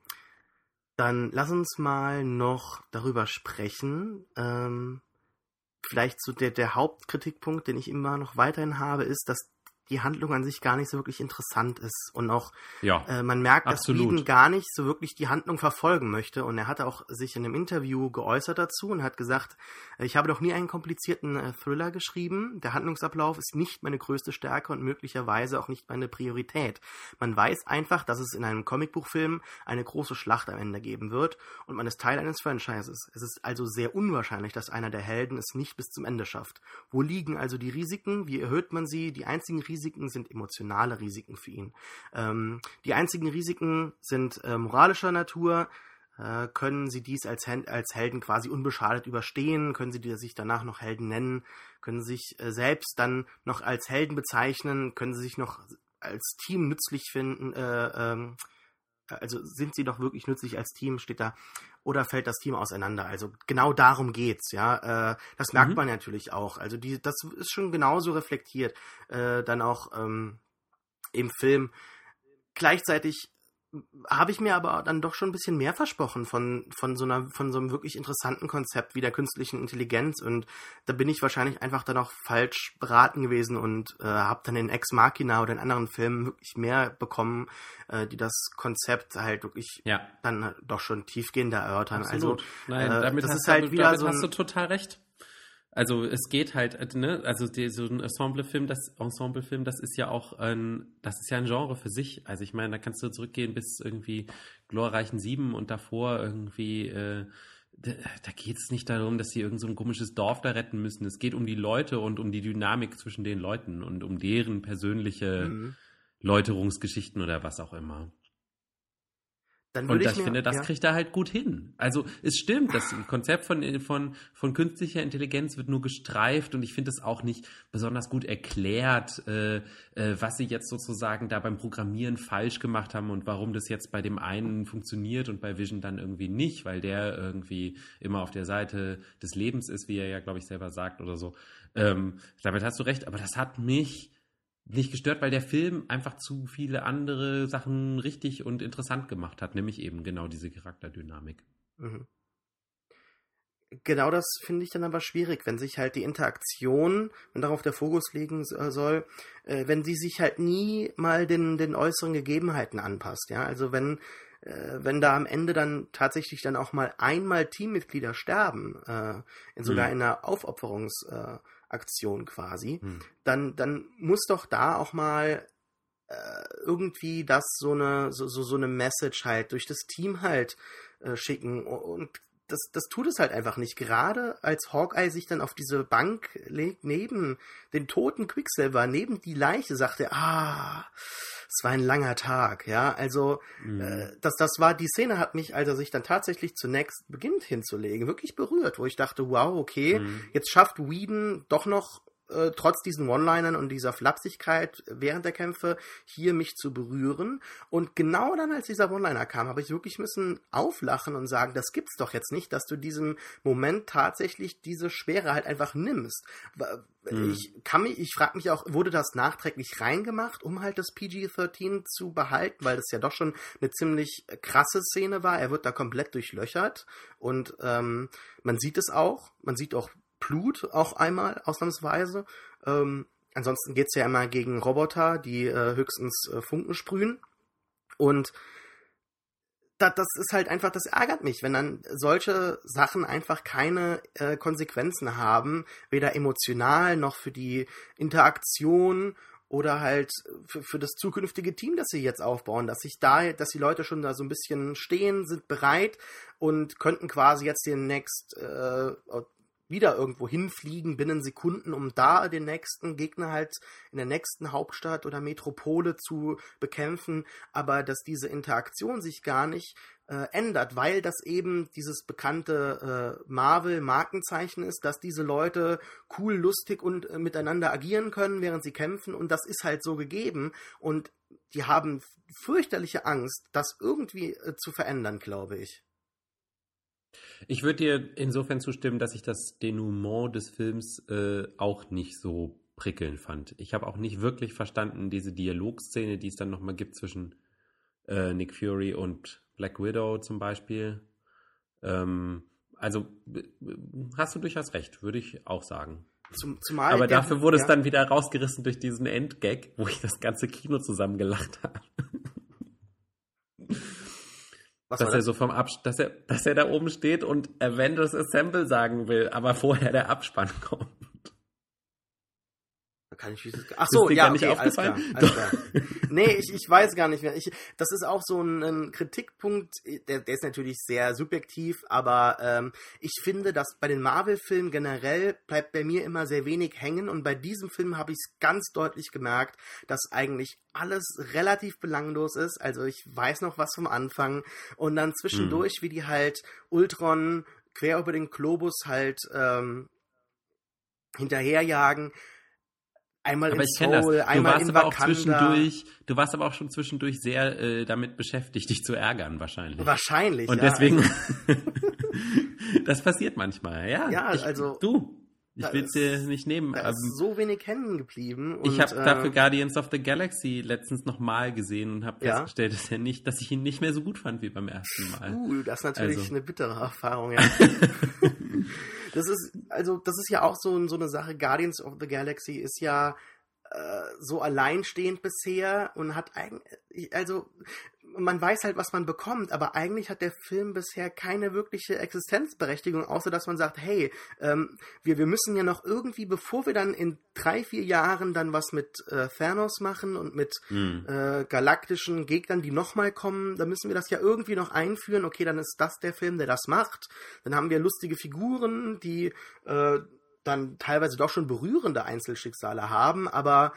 dann lass uns mal noch darüber sprechen. Ähm, vielleicht so der, der Hauptkritikpunkt, den ich immer noch weiterhin habe, ist, dass die Handlung an sich gar nicht so wirklich interessant ist. Und auch ja, äh, man merkt, absolut. dass Eden gar nicht so wirklich die Handlung verfolgen möchte. Und er hatte auch sich in einem Interview geäußert dazu und hat gesagt, äh, ich habe doch nie einen komplizierten äh, Thriller geschrieben. Der Handlungsablauf ist nicht meine größte Stärke und möglicherweise auch nicht meine Priorität. Man weiß einfach, dass es in einem Comicbuchfilm eine große Schlacht am Ende geben wird und man ist Teil eines Franchises. Es ist also sehr unwahrscheinlich, dass einer der Helden es nicht bis zum Ende schafft. Wo liegen also die Risiken? Wie erhöht man sie? Die einzigen Risiken Risiken sind emotionale Risiken für ihn. Ähm, die einzigen Risiken sind äh, moralischer Natur. Äh, können sie dies als, als, Helden quasi unbeschadet überstehen? Können sie sich danach noch Helden nennen? Können sie sich äh, selbst dann noch als Helden bezeichnen? Können sie sich noch als Team nützlich finden? Also sind sie doch wirklich nützlich als Team, steht da, oder fällt das Team auseinander? Also genau darum geht's, ja. Äh, das merkt mhm. man natürlich auch. Also die, das ist schon genauso reflektiert, äh, dann auch ähm, im Film. Gleichzeitig habe ich mir aber dann doch schon ein bisschen mehr versprochen von, von, so einer, von so einem wirklich interessanten Konzept wie der künstlichen Intelligenz. Und da bin ich wahrscheinlich einfach dann auch falsch beraten gewesen und äh, habe dann in Ex Machina oder in anderen Filmen wirklich mehr bekommen, äh, die das Konzept halt wirklich ja. dann doch schon tiefgehender erörtern. Absolut. Also Nein, äh, damit, hast, halt damit, damit so hast du total recht. Also es geht halt, äh, ne, also die, so ein Ensemblefilm, das Ensemblefilm, das ist ja auch ein, das ist ja ein Genre für sich. Also ich meine, da kannst du zurückgehen bis irgendwie glorreichen Sieben und davor irgendwie, äh, da, da geht es nicht darum, dass sie irgend so ein komisches Dorf da retten müssen. Es geht um die Leute und um die Dynamik zwischen den Leuten und um deren persönliche mhm. Läuterungsgeschichten oder was auch immer. Und ich, mir, finde, das ja. kriegt er halt gut hin. Also es stimmt, das Konzept von, von, von künstlicher Intelligenz wird nur gestreift und ich finde es auch nicht besonders gut erklärt, äh, äh, was sie jetzt sozusagen da beim Programmieren falsch gemacht haben und warum das jetzt bei dem einen funktioniert und bei Vision dann irgendwie nicht, weil der irgendwie immer auf der Seite des Lebens ist, wie er ja, glaube ich, selber sagt oder so. Ähm, damit hast du recht, aber das hat mich nicht gestört, weil der Film einfach zu viele andere Sachen richtig und interessant gemacht hat, nämlich eben genau diese Charakterdynamik. Mhm. Genau das finde ich dann aber schwierig, wenn sich halt die Interaktion, wenn darauf der Fokus liegen äh, soll, äh, wenn sie sich halt nie mal den, den äußeren Gegebenheiten anpasst, ja. Also wenn äh, wenn da am Ende dann tatsächlich dann auch mal einmal Teammitglieder sterben, äh, in sogar mhm. in einer Aufopferungsaktion äh, quasi, mhm. dann, dann muss doch da auch mal äh, irgendwie das so eine, so, so, so eine Message halt durch das Team halt äh, schicken und das, das tut es halt einfach nicht. Gerade als Hawkeye sich dann auf diese Bank legt, neben den toten Quicksilver, neben die Leiche, sagt er, ah, es war ein langer Tag, ja. Also, mhm. äh, das, das war, die Szene hat mich, als er sich dann tatsächlich zunächst beginnt hinzulegen, wirklich berührt, wo ich dachte, wow, okay, mhm. jetzt schafft Whedon doch noch äh, trotz diesen One-Linern und dieser Flapsigkeit während der Kämpfe hier mich zu berühren. Und genau dann, als dieser One-Liner kam, habe ich wirklich müssen auflachen und sagen, das gibt's doch jetzt nicht, dass du diesem Moment tatsächlich diese Schwere halt einfach nimmst. Mhm. Ich kann mich, ich frage mich auch, wurde das nachträglich reingemacht, um halt das PG-13 zu behalten, weil das ja doch schon eine ziemlich krasse Szene war. Er wird da komplett durchlöchert und ähm, man sieht es auch, man sieht auch Blut auch einmal, ausnahmsweise. Ähm, ansonsten es ja immer gegen Roboter, die äh, höchstens äh, Funken sprühen. Und das, das ist halt einfach, das ärgert mich, wenn dann solche Sachen einfach keine äh, Konsequenzen haben, weder emotional noch für die Interaktion oder halt für, für, das zukünftige Team, das sie jetzt aufbauen, dass sich da, dass die Leute schon da so ein bisschen stehen, sind bereit und könnten quasi jetzt den next äh, wieder irgendwo hinfliegen binnen Sekunden, um da den nächsten Gegner halt in der nächsten Hauptstadt oder Metropole zu bekämpfen, aber dass diese Interaktion sich gar nicht äh, ändert, weil das eben dieses bekannte äh, Marvel-Markenzeichen ist, dass diese Leute cool, lustig und äh, miteinander agieren können, während sie kämpfen. Und das ist halt so gegeben. Und die haben fürchterliche Angst, das irgendwie äh, zu verändern, glaube ich. Ich würde dir insofern zustimmen, dass ich das Denouement des Films äh, auch nicht so prickelnd fand. Ich habe auch nicht wirklich verstanden, diese Dialogszene, die es dann nochmal gibt zwischen äh, Nick Fury und Black Widow zum Beispiel. Ähm, also hast du durchaus recht, würde ich auch sagen. Zum, zumal Aber dafür wurde ja. es dann wieder rausgerissen durch diesen Endgag, wo ich das ganze Kino zusammen gelacht habe. (laughs) Was dass er so vom Abs dass er, dass er da oben steht und Avengers Assemble sagen will, aber vorher der Abspann (laughs) kommt. Kann ich dieses. Ach so, ja, okay, alles klar, alles klar. nee, ich, ich weiß gar nicht mehr. Ich, das ist auch so ein, ein Kritikpunkt, der, der ist natürlich sehr subjektiv, aber ähm, ich finde, dass bei den Marvel-Filmen generell bleibt bei mir immer sehr wenig hängen und bei diesem Film habe ich es ganz deutlich gemerkt, dass eigentlich alles relativ belanglos ist. Also ich weiß noch was vom Anfang und dann zwischendurch, mhm. wie die halt Ultron quer über den Globus halt ähm, hinterherjagen Einmal aber in Seoul, das. einmal in aber Wakanda. Auch zwischendurch, du warst aber auch schon zwischendurch sehr äh, damit beschäftigt, dich zu ärgern, wahrscheinlich. Wahrscheinlich, Und ja. deswegen, (laughs) (laughs) das passiert manchmal, ja. Ja, ich, also. Du, ich will es dir nicht nehmen. Da ist ähm, so wenig hängen geblieben. Und, ich habe äh, dafür Guardians of the Galaxy letztens nochmal gesehen und habe ja? festgestellt, dass, er nicht, dass ich ihn nicht mehr so gut fand wie beim ersten Mal. Uh, das ist natürlich also. eine bittere Erfahrung, ja. (laughs) Das ist, also, das ist ja auch so, so eine Sache. Guardians of the Galaxy ist ja äh, so alleinstehend bisher und hat eigentlich, also, man weiß halt, was man bekommt, aber eigentlich hat der Film bisher keine wirkliche Existenzberechtigung, außer dass man sagt, hey, ähm, wir, wir müssen ja noch irgendwie, bevor wir dann in drei, vier Jahren dann was mit äh, Thanos machen und mit mhm. äh, galaktischen Gegnern, die nochmal kommen, dann müssen wir das ja irgendwie noch einführen. Okay, dann ist das der Film, der das macht. Dann haben wir lustige Figuren, die äh, dann teilweise doch schon berührende Einzelschicksale haben, aber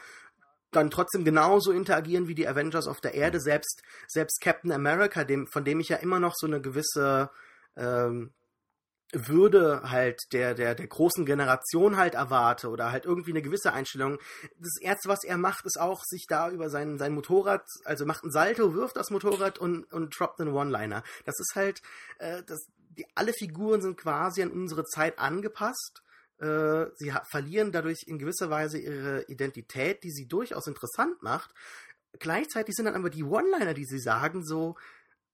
dann trotzdem genauso interagieren wie die Avengers auf der Erde. Selbst, selbst Captain America, dem, von dem ich ja immer noch so eine gewisse ähm, würde halt der, der, der großen Generation halt erwarte oder halt irgendwie eine gewisse Einstellung. Das Erste, was er macht, ist auch sich da über sein, sein Motorrad, also macht ein Salto, wirft das Motorrad und, und droppt einen One-Liner. Das ist halt, äh, das, die, alle Figuren sind quasi an unsere Zeit angepasst äh, sie verlieren dadurch in gewisser Weise ihre Identität, die sie durchaus interessant macht. Gleichzeitig sind dann aber die One-Liner, die sie sagen, so,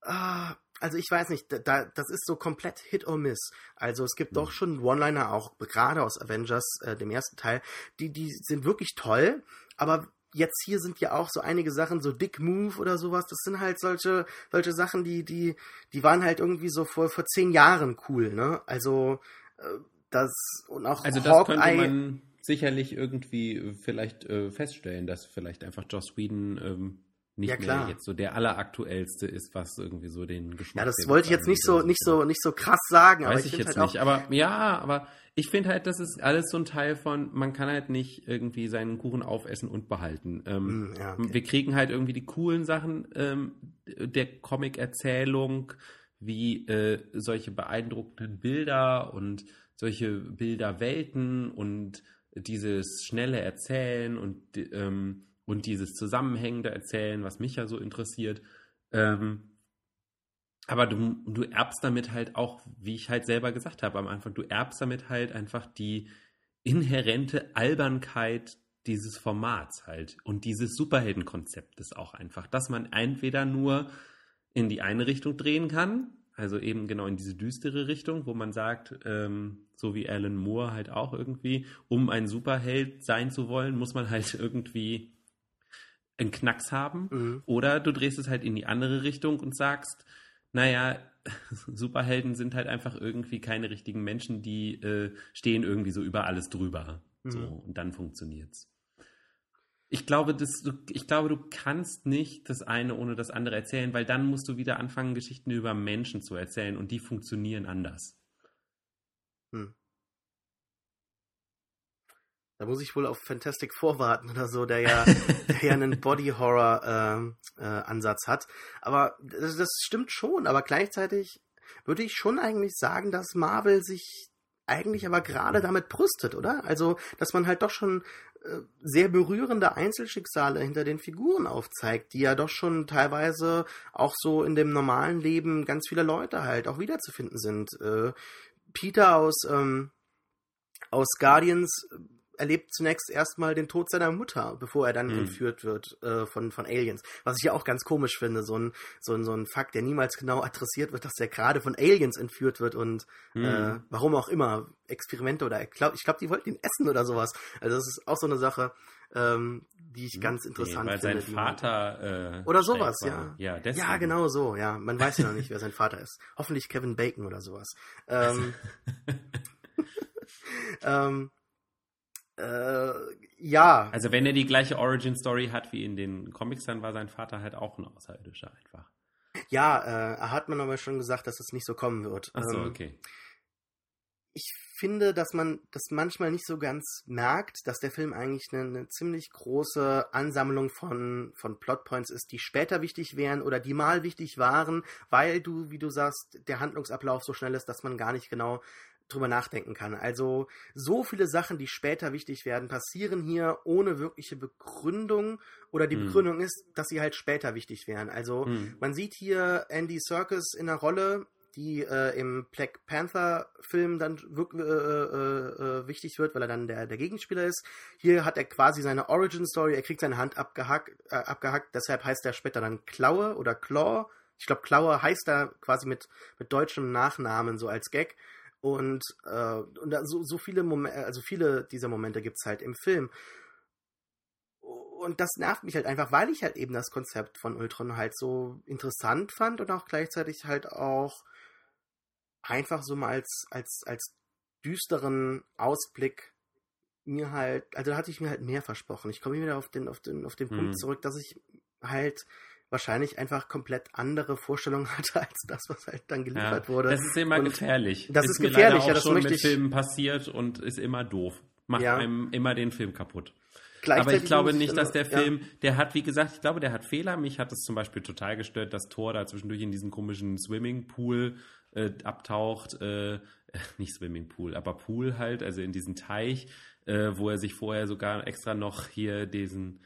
äh, also ich weiß nicht, da, das ist so komplett Hit or Miss. Also es gibt mhm. doch schon One-Liner, auch gerade aus Avengers, äh, dem ersten Teil, die, die sind wirklich toll, aber jetzt hier sind ja auch so einige Sachen, so Dick Move oder sowas, das sind halt solche, solche Sachen, die, die, die waren halt irgendwie so vor, vor zehn Jahren cool, ne? Also, äh, das, und auch also das Hawkeye, könnte man sicherlich irgendwie vielleicht äh, feststellen, dass vielleicht einfach Joss Whedon ähm, nicht ja, mehr jetzt so der alleraktuellste ist, was irgendwie so den Geschmack. Ja, das wollte ich jetzt nicht so, nicht so, nicht so krass sagen. Weiß aber ich, ich jetzt halt nicht. Aber ja, aber ich finde halt, das ist alles so ein Teil von, man kann halt nicht irgendwie seinen Kuchen aufessen und behalten. Ähm, mm, ja, okay. Wir kriegen halt irgendwie die coolen Sachen ähm, der Comic-Erzählung, wie äh, solche beeindruckenden Bilder und solche Bilderwelten und dieses schnelle Erzählen und ähm, und dieses zusammenhängende Erzählen, was mich ja so interessiert. Ähm, aber du, du erbst damit halt auch, wie ich halt selber gesagt habe am Anfang, du erbst damit halt einfach die inhärente Albernkeit dieses Formats halt und dieses Superheldenkonzeptes auch einfach, dass man entweder nur in die eine Richtung drehen kann, also eben genau in diese düstere Richtung, wo man sagt, ähm, so wie Alan Moore halt auch irgendwie, um ein Superheld sein zu wollen, muss man halt (laughs) irgendwie einen Knacks haben. Mhm. Oder du drehst es halt in die andere Richtung und sagst, naja, (laughs) Superhelden sind halt einfach irgendwie keine richtigen Menschen, die äh, stehen irgendwie so über alles drüber. Mhm. So, und dann funktioniert's. Ich glaube, das, du, ich glaube, du kannst nicht das eine ohne das andere erzählen, weil dann musst du wieder anfangen, Geschichten über Menschen zu erzählen und die funktionieren anders. Hm. Da muss ich wohl auf Fantastic vorwarten oder so, der ja, (laughs) der ja einen Body-Horror-Ansatz äh, äh, hat. Aber das, das stimmt schon, aber gleichzeitig würde ich schon eigentlich sagen, dass Marvel sich eigentlich aber gerade damit brüstet, oder? Also, dass man halt doch schon sehr berührende Einzelschicksale hinter den Figuren aufzeigt, die ja doch schon teilweise auch so in dem normalen Leben ganz viele Leute halt auch wiederzufinden sind. Äh, Peter aus, ähm, aus Guardians erlebt zunächst erstmal den Tod seiner Mutter, bevor er dann mhm. entführt wird äh, von, von Aliens. Was ich ja auch ganz komisch finde, so ein, so, ein, so ein Fakt, der niemals genau adressiert wird, dass er gerade von Aliens entführt wird und mhm. äh, warum auch immer, Experimente oder ich glaube, glaub, die wollten ihn essen oder sowas. Also das ist auch so eine Sache, ähm, die ich ganz interessant nee, weil finde. Weil sein Vater äh, oder sowas, ja. Ja, ja, genau so, ja. Man weiß ja noch nicht, wer sein Vater ist. Hoffentlich Kevin Bacon oder sowas. Ähm, (laughs) (laughs) ähm, äh, ja. Also wenn er die gleiche Origin Story hat wie in den Comics, dann war sein Vater halt auch ein Außerirdischer einfach. Ja, äh, hat man aber schon gesagt, dass es nicht so kommen wird. Ach so, ähm, okay. Ich finde, dass man das manchmal nicht so ganz merkt, dass der Film eigentlich eine, eine, ziemlich große Ansammlung von, von Plotpoints ist, die später wichtig wären oder die mal wichtig waren, weil du, wie du sagst, der Handlungsablauf so schnell ist, dass man gar nicht genau drüber nachdenken kann. Also so viele Sachen, die später wichtig werden, passieren hier ohne wirkliche Begründung oder die mhm. Begründung ist, dass sie halt später wichtig wären. Also mhm. man sieht hier Andy Serkis in einer Rolle, die äh, im Black Panther Film dann wirklich äh, äh, äh, wichtig wird, weil er dann der, der Gegenspieler ist. Hier hat er quasi seine Origin Story, er kriegt seine Hand abgehackt, äh, abgehackt deshalb heißt er später dann Klaue oder Claw. Ich glaube, Klaue heißt er quasi mit, mit deutschem Nachnamen, so als Gag. Und, äh, und so, so viele Momente, also viele dieser Momente gibt es halt im Film. Und das nervt mich halt einfach, weil ich halt eben das Konzept von Ultron halt so interessant fand und auch gleichzeitig halt auch einfach so mal als, als, als düsteren Ausblick mir halt, also da hatte ich mir halt mehr versprochen. Ich komme wieder auf den, auf den, auf den hm. Punkt zurück, dass ich halt wahrscheinlich einfach komplett andere Vorstellungen (laughs) hatte als das, was halt dann geliefert ja, wurde. Das ist immer und gefährlich. Das ist, ist gefährlich, ja, das schon möchte mit ich. Filmen passiert und ist immer doof. Macht ja. einem immer den Film kaputt. Aber ich glaube nicht, dass der Film, ja. der hat, wie gesagt, ich glaube, der hat Fehler. Mich hat es zum Beispiel total gestört, dass Thor da zwischendurch in diesem komischen Swimmingpool äh, abtaucht. Äh, (laughs) nicht Swimmingpool, aber Pool halt, also in diesen Teich, äh, wo er sich vorher sogar extra noch hier diesen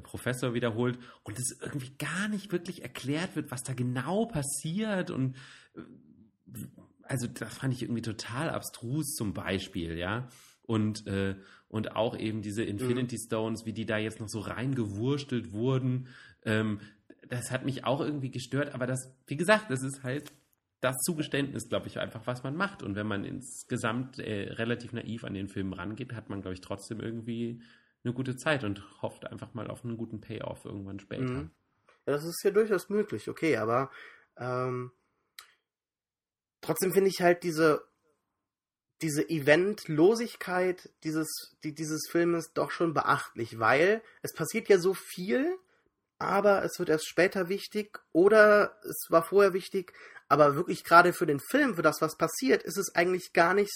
Professor wiederholt und es irgendwie gar nicht wirklich erklärt wird, was da genau passiert und äh, also das fand ich irgendwie total abstrus zum Beispiel, ja. Und, äh, und auch eben diese Infinity mhm. Stones, wie die da jetzt noch so reingewurstelt wurden, ähm, das hat mich auch irgendwie gestört, aber das, wie gesagt, das ist halt das Zugeständnis, glaube ich, einfach, was man macht. Und wenn man insgesamt äh, relativ naiv an den Film rangeht, hat man, glaube ich, trotzdem irgendwie eine gute Zeit und hofft einfach mal auf einen guten Payoff irgendwann später. Mhm. Ja, das ist ja durchaus möglich, okay, aber ähm, trotzdem finde ich halt diese diese Eventlosigkeit dieses, die, dieses Filmes doch schon beachtlich, weil es passiert ja so viel, aber es wird erst später wichtig oder es war vorher wichtig, aber wirklich gerade für den Film, für das, was passiert, ist es eigentlich gar nicht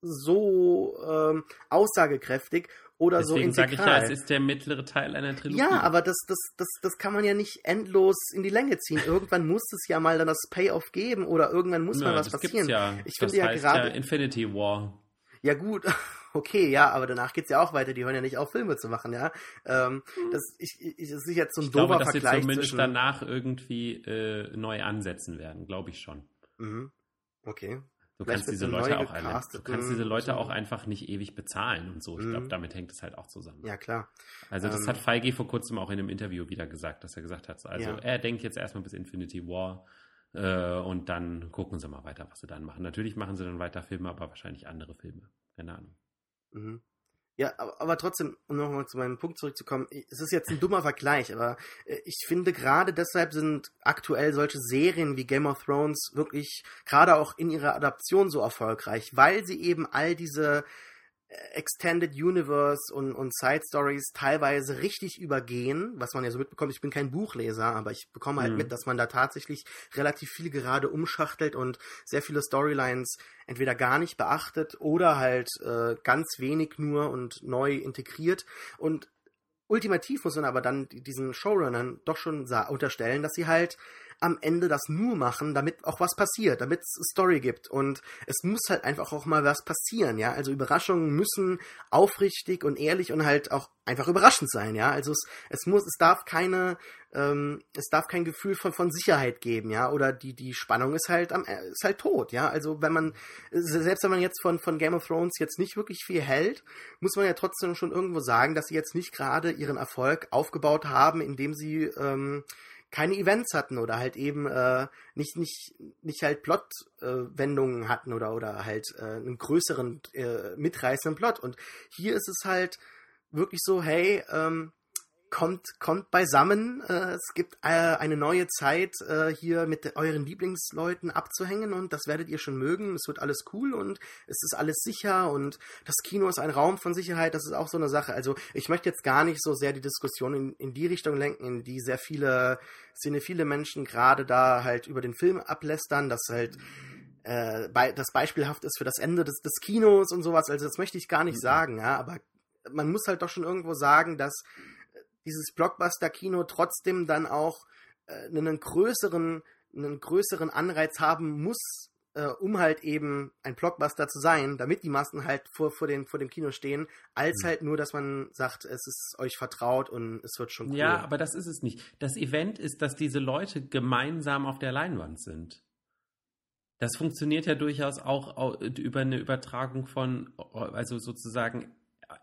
so ähm, aussagekräftig oder Deswegen so integral. sage ich ja, es ist der mittlere Teil einer Trilogie. Ja, aber das, das, das, das kann man ja nicht endlos in die Länge ziehen. Irgendwann muss es ja mal dann das Payoff geben oder irgendwann muss mal was passieren. Ja. Ich finde ja gerade ja Infinity War. Ja gut, (laughs) okay, ja, aber danach geht es ja auch weiter. Die hören ja nicht auf, Filme zu machen, ja. Ähm, das, ich, ich, das ist jetzt so ein ich glaube, dass Vergleich sie zumindest danach irgendwie äh, neu ansetzen werden, glaube ich schon. Mhm. Okay. Du kannst diese Leute auch alle, du kannst diese Leute auch einfach nicht ewig bezahlen und so. Ich mhm. glaube, damit hängt es halt auch zusammen. Ja, klar. Also das ähm, hat Feige vor kurzem auch in einem Interview wieder gesagt, dass er gesagt hat, also ja. er denkt jetzt erstmal bis Infinity War äh, und dann gucken sie mal weiter, was sie dann machen. Natürlich machen sie dann weiter Filme, aber wahrscheinlich andere Filme. Keine Ahnung. Mhm. Ja, aber, aber trotzdem, um nochmal zu meinem Punkt zurückzukommen, es ist jetzt ein dummer Vergleich, aber äh, ich finde gerade deshalb sind aktuell solche Serien wie Game of Thrones wirklich gerade auch in ihrer Adaption so erfolgreich, weil sie eben all diese Extended Universe und, und Side Stories teilweise richtig übergehen, was man ja so mitbekommt. Ich bin kein Buchleser, aber ich bekomme halt mhm. mit, dass man da tatsächlich relativ viel gerade umschachtelt und sehr viele Storylines entweder gar nicht beachtet oder halt äh, ganz wenig nur und neu integriert. Und ultimativ muss man aber dann diesen Showrunnern doch schon unterstellen, dass sie halt am Ende das nur machen, damit auch was passiert, damit es Story gibt. Und es muss halt einfach auch mal was passieren, ja. Also Überraschungen müssen aufrichtig und ehrlich und halt auch einfach überraschend sein, ja. Also es, es muss, es darf keine, ähm, es darf kein Gefühl von, von Sicherheit geben, ja. Oder die, die Spannung ist halt am, ist halt tot, ja. Also wenn man, selbst wenn man jetzt von, von Game of Thrones jetzt nicht wirklich viel hält, muss man ja trotzdem schon irgendwo sagen, dass sie jetzt nicht gerade ihren Erfolg aufgebaut haben, indem sie, ähm, keine Events hatten oder halt eben äh, nicht nicht nicht halt Plot-Wendungen äh, hatten oder oder halt äh, einen größeren äh, mitreißenden Plot. Und hier ist es halt wirklich so hey ähm, kommt, kommt beisammen. Äh, es gibt äh, eine neue Zeit, äh, hier mit euren Lieblingsleuten abzuhängen und das werdet ihr schon mögen. Es wird alles cool und es ist alles sicher und das Kino ist ein Raum von Sicherheit. Das ist auch so eine Sache. Also ich möchte jetzt gar nicht so sehr die Diskussion in, in die Richtung lenken, in die sehr viele, sind viele Menschen gerade da halt über den Film ablästern, dass halt äh, das beispielhaft ist für das Ende des, des Kinos und sowas. Also das möchte ich gar nicht mhm. sagen, ja, aber man muss halt doch schon irgendwo sagen, dass dieses Blockbuster-Kino trotzdem dann auch äh, einen größeren, einen größeren Anreiz haben muss, äh, um halt eben ein Blockbuster zu sein, damit die Massen halt vor, vor, den, vor dem Kino stehen, als mhm. halt nur, dass man sagt, es ist euch vertraut und es wird schon cool. Ja, aber das ist es nicht. Das Event ist, dass diese Leute gemeinsam auf der Leinwand sind. Das funktioniert ja durchaus auch über eine Übertragung von, also sozusagen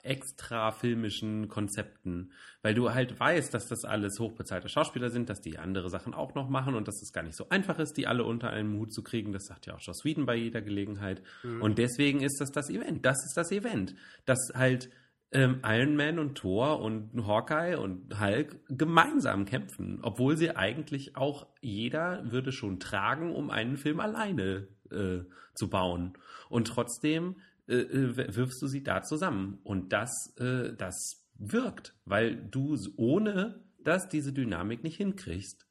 extra filmischen Konzepten, weil du halt weißt, dass das alles hochbezahlte Schauspieler sind, dass die andere Sachen auch noch machen und dass es gar nicht so einfach ist, die alle unter einen Hut zu kriegen. Das sagt ja auch Joss Whedon bei jeder Gelegenheit. Mhm. Und deswegen ist das das Event. Das ist das Event, dass halt ähm, Iron Man und Thor und Hawkeye und Hulk gemeinsam kämpfen, obwohl sie eigentlich auch jeder würde schon tragen, um einen Film alleine äh, zu bauen. Und trotzdem wirfst du sie da zusammen. Und das, äh, das wirkt, weil du ohne das diese Dynamik nicht hinkriegst.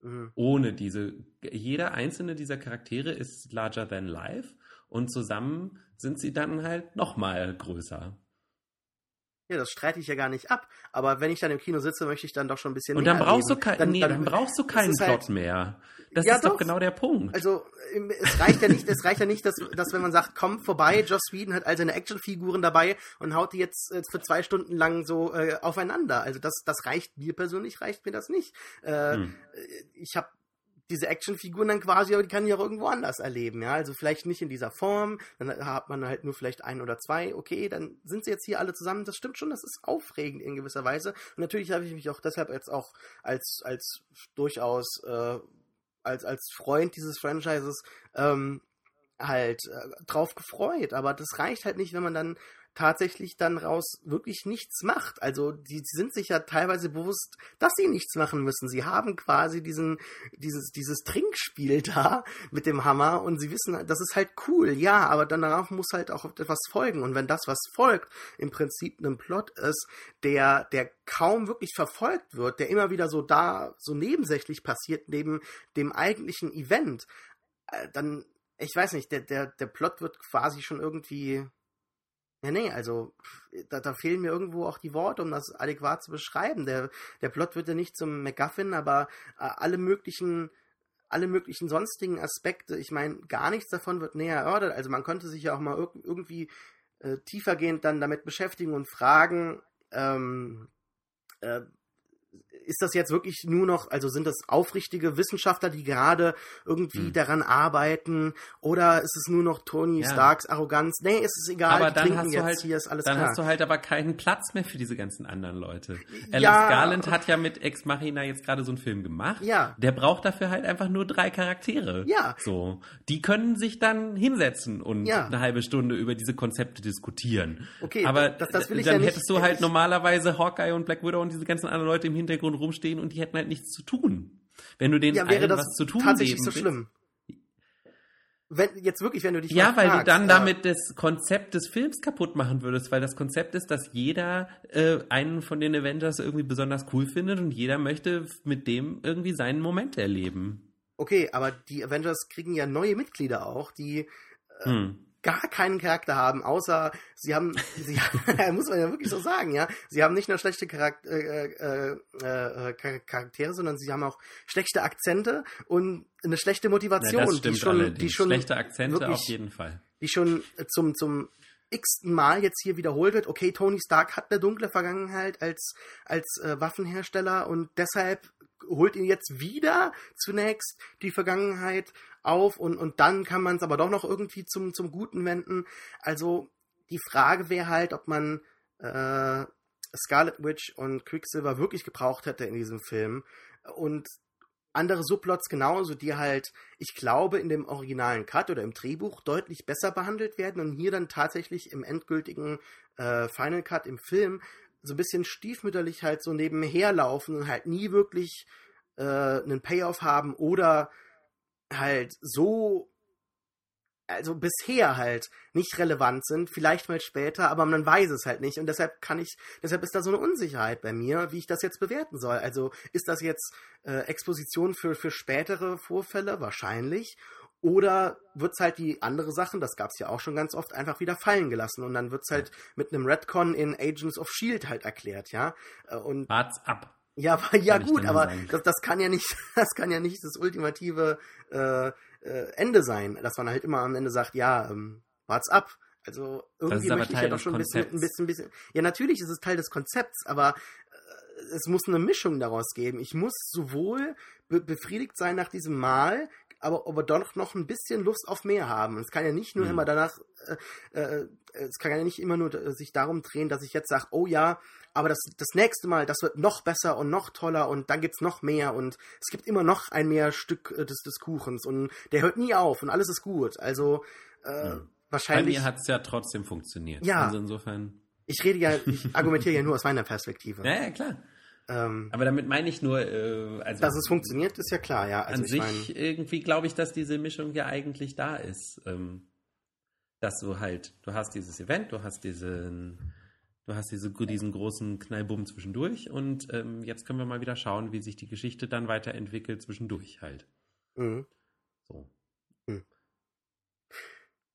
Mhm. Ohne diese, jeder einzelne dieser Charaktere ist larger than life und zusammen sind sie dann halt nochmal größer. Ja, das streite ich ja gar nicht ab. Aber wenn ich dann im Kino sitze, möchte ich dann doch schon ein bisschen Und dann brauchst, du kein, dann, nee, dann, dann, brauchst du keinen Plot halt, mehr. Das ja, ist doch, doch, genau der Punkt. Also es reicht ja nicht, es reicht ja nicht, dass, dass wenn man sagt, komm vorbei, Joss Whedon hat all seine Actionfiguren dabei und haut die jetzt äh, für zwei Stunden lang so äh, aufeinander. Also das, das reicht mir persönlich, reicht mir das nicht. Äh, hm. Ich habe diese Actionfiguren dann quasi, aber die kann ich auch irgendwo anders erleben, ja. Also vielleicht nicht in dieser Form, dann hat man halt nur vielleicht ein oder zwei, okay, dann sind sie jetzt hier alle zusammen. Das stimmt schon, das ist aufregend in gewisser Weise. Und natürlich habe ich mich auch deshalb jetzt auch als, als durchaus, äh, als, als Freund dieses Franchises, ähm, halt äh, drauf gefreut. Aber das reicht halt nicht, wenn man dann tatsächlich dann raus wirklich nichts macht. Also die, die sind sich ja teilweise bewusst, dass sie nichts machen müssen. Sie haben quasi diesen, dieses, dieses Trinkspiel (laughs) da mit dem Hammer und sie wissen, das ist halt cool, ja, aber darauf muss halt auch etwas folgen. Und wenn das, was folgt, im Prinzip ein Plot ist, der, der kaum wirklich verfolgt wird, der immer wieder so da, so nebensächlich passiert, neben dem eigentlichen Event, äh, dann, ich weiß nicht, der, der, der Plot wird quasi schon irgendwie ja, nee, also da, da, fehlen mir irgendwo auch die Worte, um das adäquat zu beschreiben. Der, der Plot wird ja nicht zum MacGuffin, aber äh, alle möglichen, alle möglichen sonstigen Aspekte, ich meine, gar nichts davon wird näher erörtert. Also man könnte sich ja auch mal irg irgendwie äh, tiefergehend dann damit beschäftigen und fragen, ähm, äh, ist das jetzt wirklich nur noch, also sind das aufrichtige Wissenschaftler, die gerade irgendwie hm. daran arbeiten, oder ist es nur noch Tony ja. Starks Arroganz? Nee, ist es egal, aber dann hast du halt, hier ist alles Dann klar. hast du halt aber keinen Platz mehr für diese ganzen anderen Leute. Alex ja. Garland hat ja mit Ex Machina jetzt gerade so einen Film gemacht. Ja. Der braucht dafür halt einfach nur drei Charaktere. Ja. So. Die können sich dann hinsetzen und ja. eine halbe Stunde über diese Konzepte diskutieren. Okay, aber das, das will ich dann ja nicht, hättest du halt normalerweise Hawkeye und Black Widow und diese ganzen anderen Leute im Hintergrund rumstehen und die hätten halt nichts zu tun. Wenn du denen ja, wäre das was zu tun tatsächlich so schlimm. Wenn, jetzt wirklich, wenn du dich Ja, weil fragst, du dann äh, damit das Konzept des Films kaputt machen würdest, weil das Konzept ist, dass jeder äh, einen von den Avengers irgendwie besonders cool findet und jeder möchte mit dem irgendwie seinen Moment erleben. Okay, aber die Avengers kriegen ja neue Mitglieder auch, die äh, hm gar keinen Charakter haben, außer sie haben, sie, (laughs) (laughs) muss man ja wirklich so sagen, ja, sie haben nicht nur schlechte Charakter, äh, äh, äh, Charaktere, sondern sie haben auch schlechte Akzente und eine schlechte Motivation, ja, die schon, die schon schlechte Akzente wirklich, auf jeden Fall, die schon zum zum x-ten Mal jetzt hier wiederholt wird. Okay, Tony Stark hat eine dunkle Vergangenheit als als äh, Waffenhersteller und deshalb holt ihn jetzt wieder zunächst die Vergangenheit auf und, und dann kann man es aber doch noch irgendwie zum, zum Guten wenden. Also die Frage wäre halt, ob man äh, Scarlet Witch und Quicksilver wirklich gebraucht hätte in diesem Film. Und andere Subplots genauso, die halt, ich glaube, in dem originalen Cut oder im Drehbuch deutlich besser behandelt werden und hier dann tatsächlich im endgültigen äh, Final Cut im Film so ein bisschen stiefmütterlich halt so nebenher laufen und halt nie wirklich äh, einen Payoff haben oder halt so also bisher halt nicht relevant sind, vielleicht mal später, aber man weiß es halt nicht und deshalb kann ich, deshalb ist da so eine Unsicherheit bei mir, wie ich das jetzt bewerten soll. Also ist das jetzt äh, Exposition für, für spätere Vorfälle? Wahrscheinlich. Oder wird es halt die andere Sachen, das gab es ja auch schon ganz oft, einfach wieder fallen gelassen und dann wird es halt mit einem Redcon in Agents of Shield halt erklärt, ja. Äh, und Wart's ab. Ja, (laughs) aber, ja gut, aber das, das kann ja nicht, (laughs) das kann ja nicht das ultimative äh, äh, Ende sein, dass man halt immer am Ende sagt, ja, ähm, wart's ab. Also irgendwie möchte ich ja doch schon ein bisschen, ein bisschen, ein bisschen. Ja, natürlich ist es Teil des Konzepts, aber äh, es muss eine Mischung daraus geben. Ich muss sowohl be befriedigt sein nach diesem Mal, aber, aber doch noch ein bisschen Lust auf mehr haben. Und es kann ja nicht nur mhm. immer danach, äh, äh, es kann ja nicht immer nur äh, sich darum drehen, dass ich jetzt sage, oh ja, aber das, das nächste Mal, das wird noch besser und noch toller und dann gibt's noch mehr und es gibt immer noch ein mehr Stück äh, des, des Kuchens und der hört nie auf und alles ist gut. Also äh, ja. wahrscheinlich. Bei mir hat es ja trotzdem funktioniert. Ja. Also insofern. Ich rede ja, ich argumentiere ja nur aus meiner Perspektive. Ja, ja klar. Ähm, aber damit meine ich nur, äh, also dass es funktioniert, ist ja klar, ja. Also an sich mein, irgendwie glaube ich, dass diese Mischung ja eigentlich da ist, ähm, dass du halt, du hast dieses Event, du hast diesen, du hast diese, diesen großen Knallbumm zwischendurch und ähm, jetzt können wir mal wieder schauen, wie sich die Geschichte dann weiterentwickelt zwischendurch halt. Mhm. So. Mhm.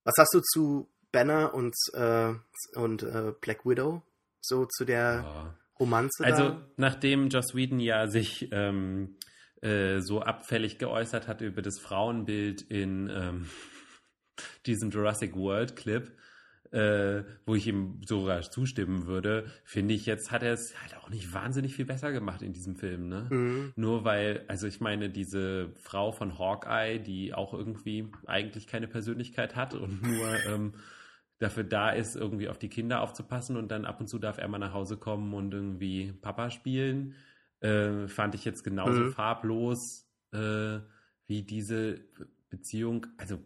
Was hast du zu Banner und äh, und äh, Black Widow so zu der ja Romanze Also, da? nachdem Joss Whedon ja sich ähm, äh, so abfällig geäußert hat über das Frauenbild in ähm, (laughs) diesem Jurassic World Clip, äh, wo ich ihm sogar zustimmen würde, finde ich, jetzt hat er es halt auch nicht wahnsinnig viel besser gemacht in diesem Film. Ne? Mhm. Nur weil, also ich meine, diese Frau von Hawkeye, die auch irgendwie eigentlich keine Persönlichkeit hat und (laughs) nur ähm, dafür da ist, irgendwie auf die Kinder aufzupassen und dann ab und zu darf er mal nach Hause kommen und irgendwie Papa spielen, äh, fand ich jetzt genauso mhm. farblos äh, wie diese Beziehung. Also,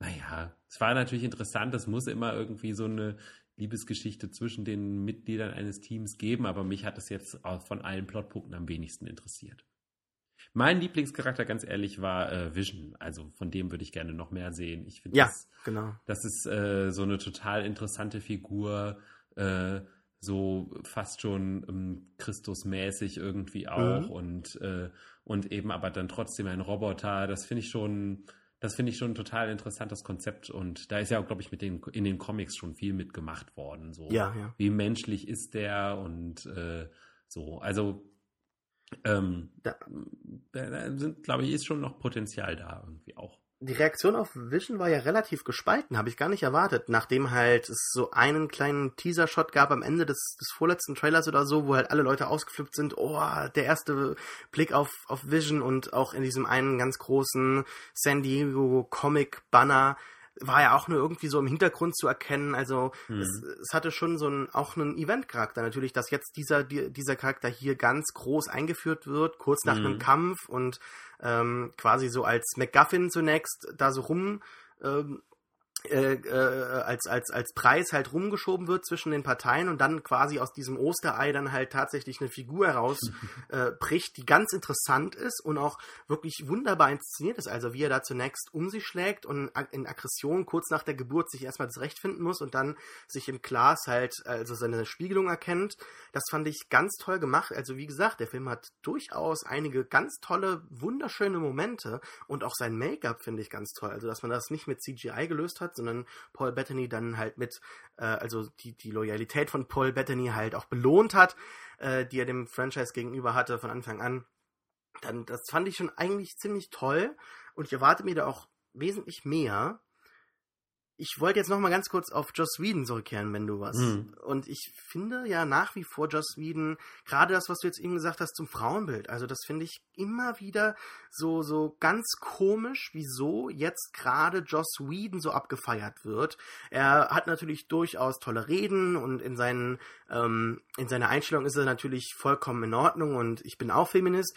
naja, es war natürlich interessant, es muss immer irgendwie so eine Liebesgeschichte zwischen den Mitgliedern eines Teams geben, aber mich hat es jetzt von allen Plotpunkten am wenigsten interessiert. Mein Lieblingscharakter, ganz ehrlich, war äh, Vision. Also von dem würde ich gerne noch mehr sehen. Ich finde, ja, das, genau. das ist äh, so eine total interessante Figur, äh, so fast schon ähm, Christusmäßig irgendwie auch mhm. und, äh, und eben aber dann trotzdem ein Roboter. Das finde ich schon das finde ich schon ein total interessantes Konzept und da ist ja auch, glaube ich, mit den, in den Comics schon viel mitgemacht worden. So. Ja, ja. Wie menschlich ist der und äh, so. Also ähm, da, da sind, glaube ich, ist schon noch Potenzial da irgendwie auch. Die Reaktion auf Vision war ja relativ gespalten, habe ich gar nicht erwartet, nachdem halt es so einen kleinen Teaser-Shot gab am Ende des, des vorletzten Trailers oder so, wo halt alle Leute ausgeflippt sind, oh, der erste Blick auf, auf Vision und auch in diesem einen ganz großen San Diego Comic-Banner war ja auch nur irgendwie so im Hintergrund zu erkennen. Also mhm. es, es, hatte schon so einen, auch einen Event-Charakter natürlich, dass jetzt dieser, dieser Charakter hier ganz groß eingeführt wird, kurz nach mhm. einem Kampf und ähm, quasi so als MacGuffin zunächst da so rum ähm, äh, äh, als, als, als Preis halt rumgeschoben wird zwischen den Parteien und dann quasi aus diesem Osterei dann halt tatsächlich eine Figur herausbricht, (laughs) äh, die ganz interessant ist und auch wirklich wunderbar inszeniert ist. Also wie er da zunächst um sich schlägt und in Aggression kurz nach der Geburt sich erstmal zurechtfinden muss und dann sich im Glas halt also seine Spiegelung erkennt. Das fand ich ganz toll gemacht. Also wie gesagt, der Film hat durchaus einige ganz tolle, wunderschöne Momente und auch sein Make-up finde ich ganz toll. Also dass man das nicht mit CGI gelöst hat, sondern Paul Bettany dann halt mit, äh, also die, die Loyalität von Paul Bettany halt auch belohnt hat, äh, die er dem Franchise gegenüber hatte von Anfang an. Dann, das fand ich schon eigentlich ziemlich toll und ich erwarte mir da auch wesentlich mehr ich wollte jetzt noch mal ganz kurz auf Joss Whedon zurückkehren, wenn du was. Mhm. Und ich finde ja nach wie vor Joss Whedon, gerade das, was du jetzt eben gesagt hast zum Frauenbild, also das finde ich immer wieder so, so ganz komisch, wieso jetzt gerade Joss Whedon so abgefeiert wird. Er hat natürlich durchaus tolle Reden und in seinen, ähm, in seiner Einstellung ist er natürlich vollkommen in Ordnung und ich bin auch Feminist.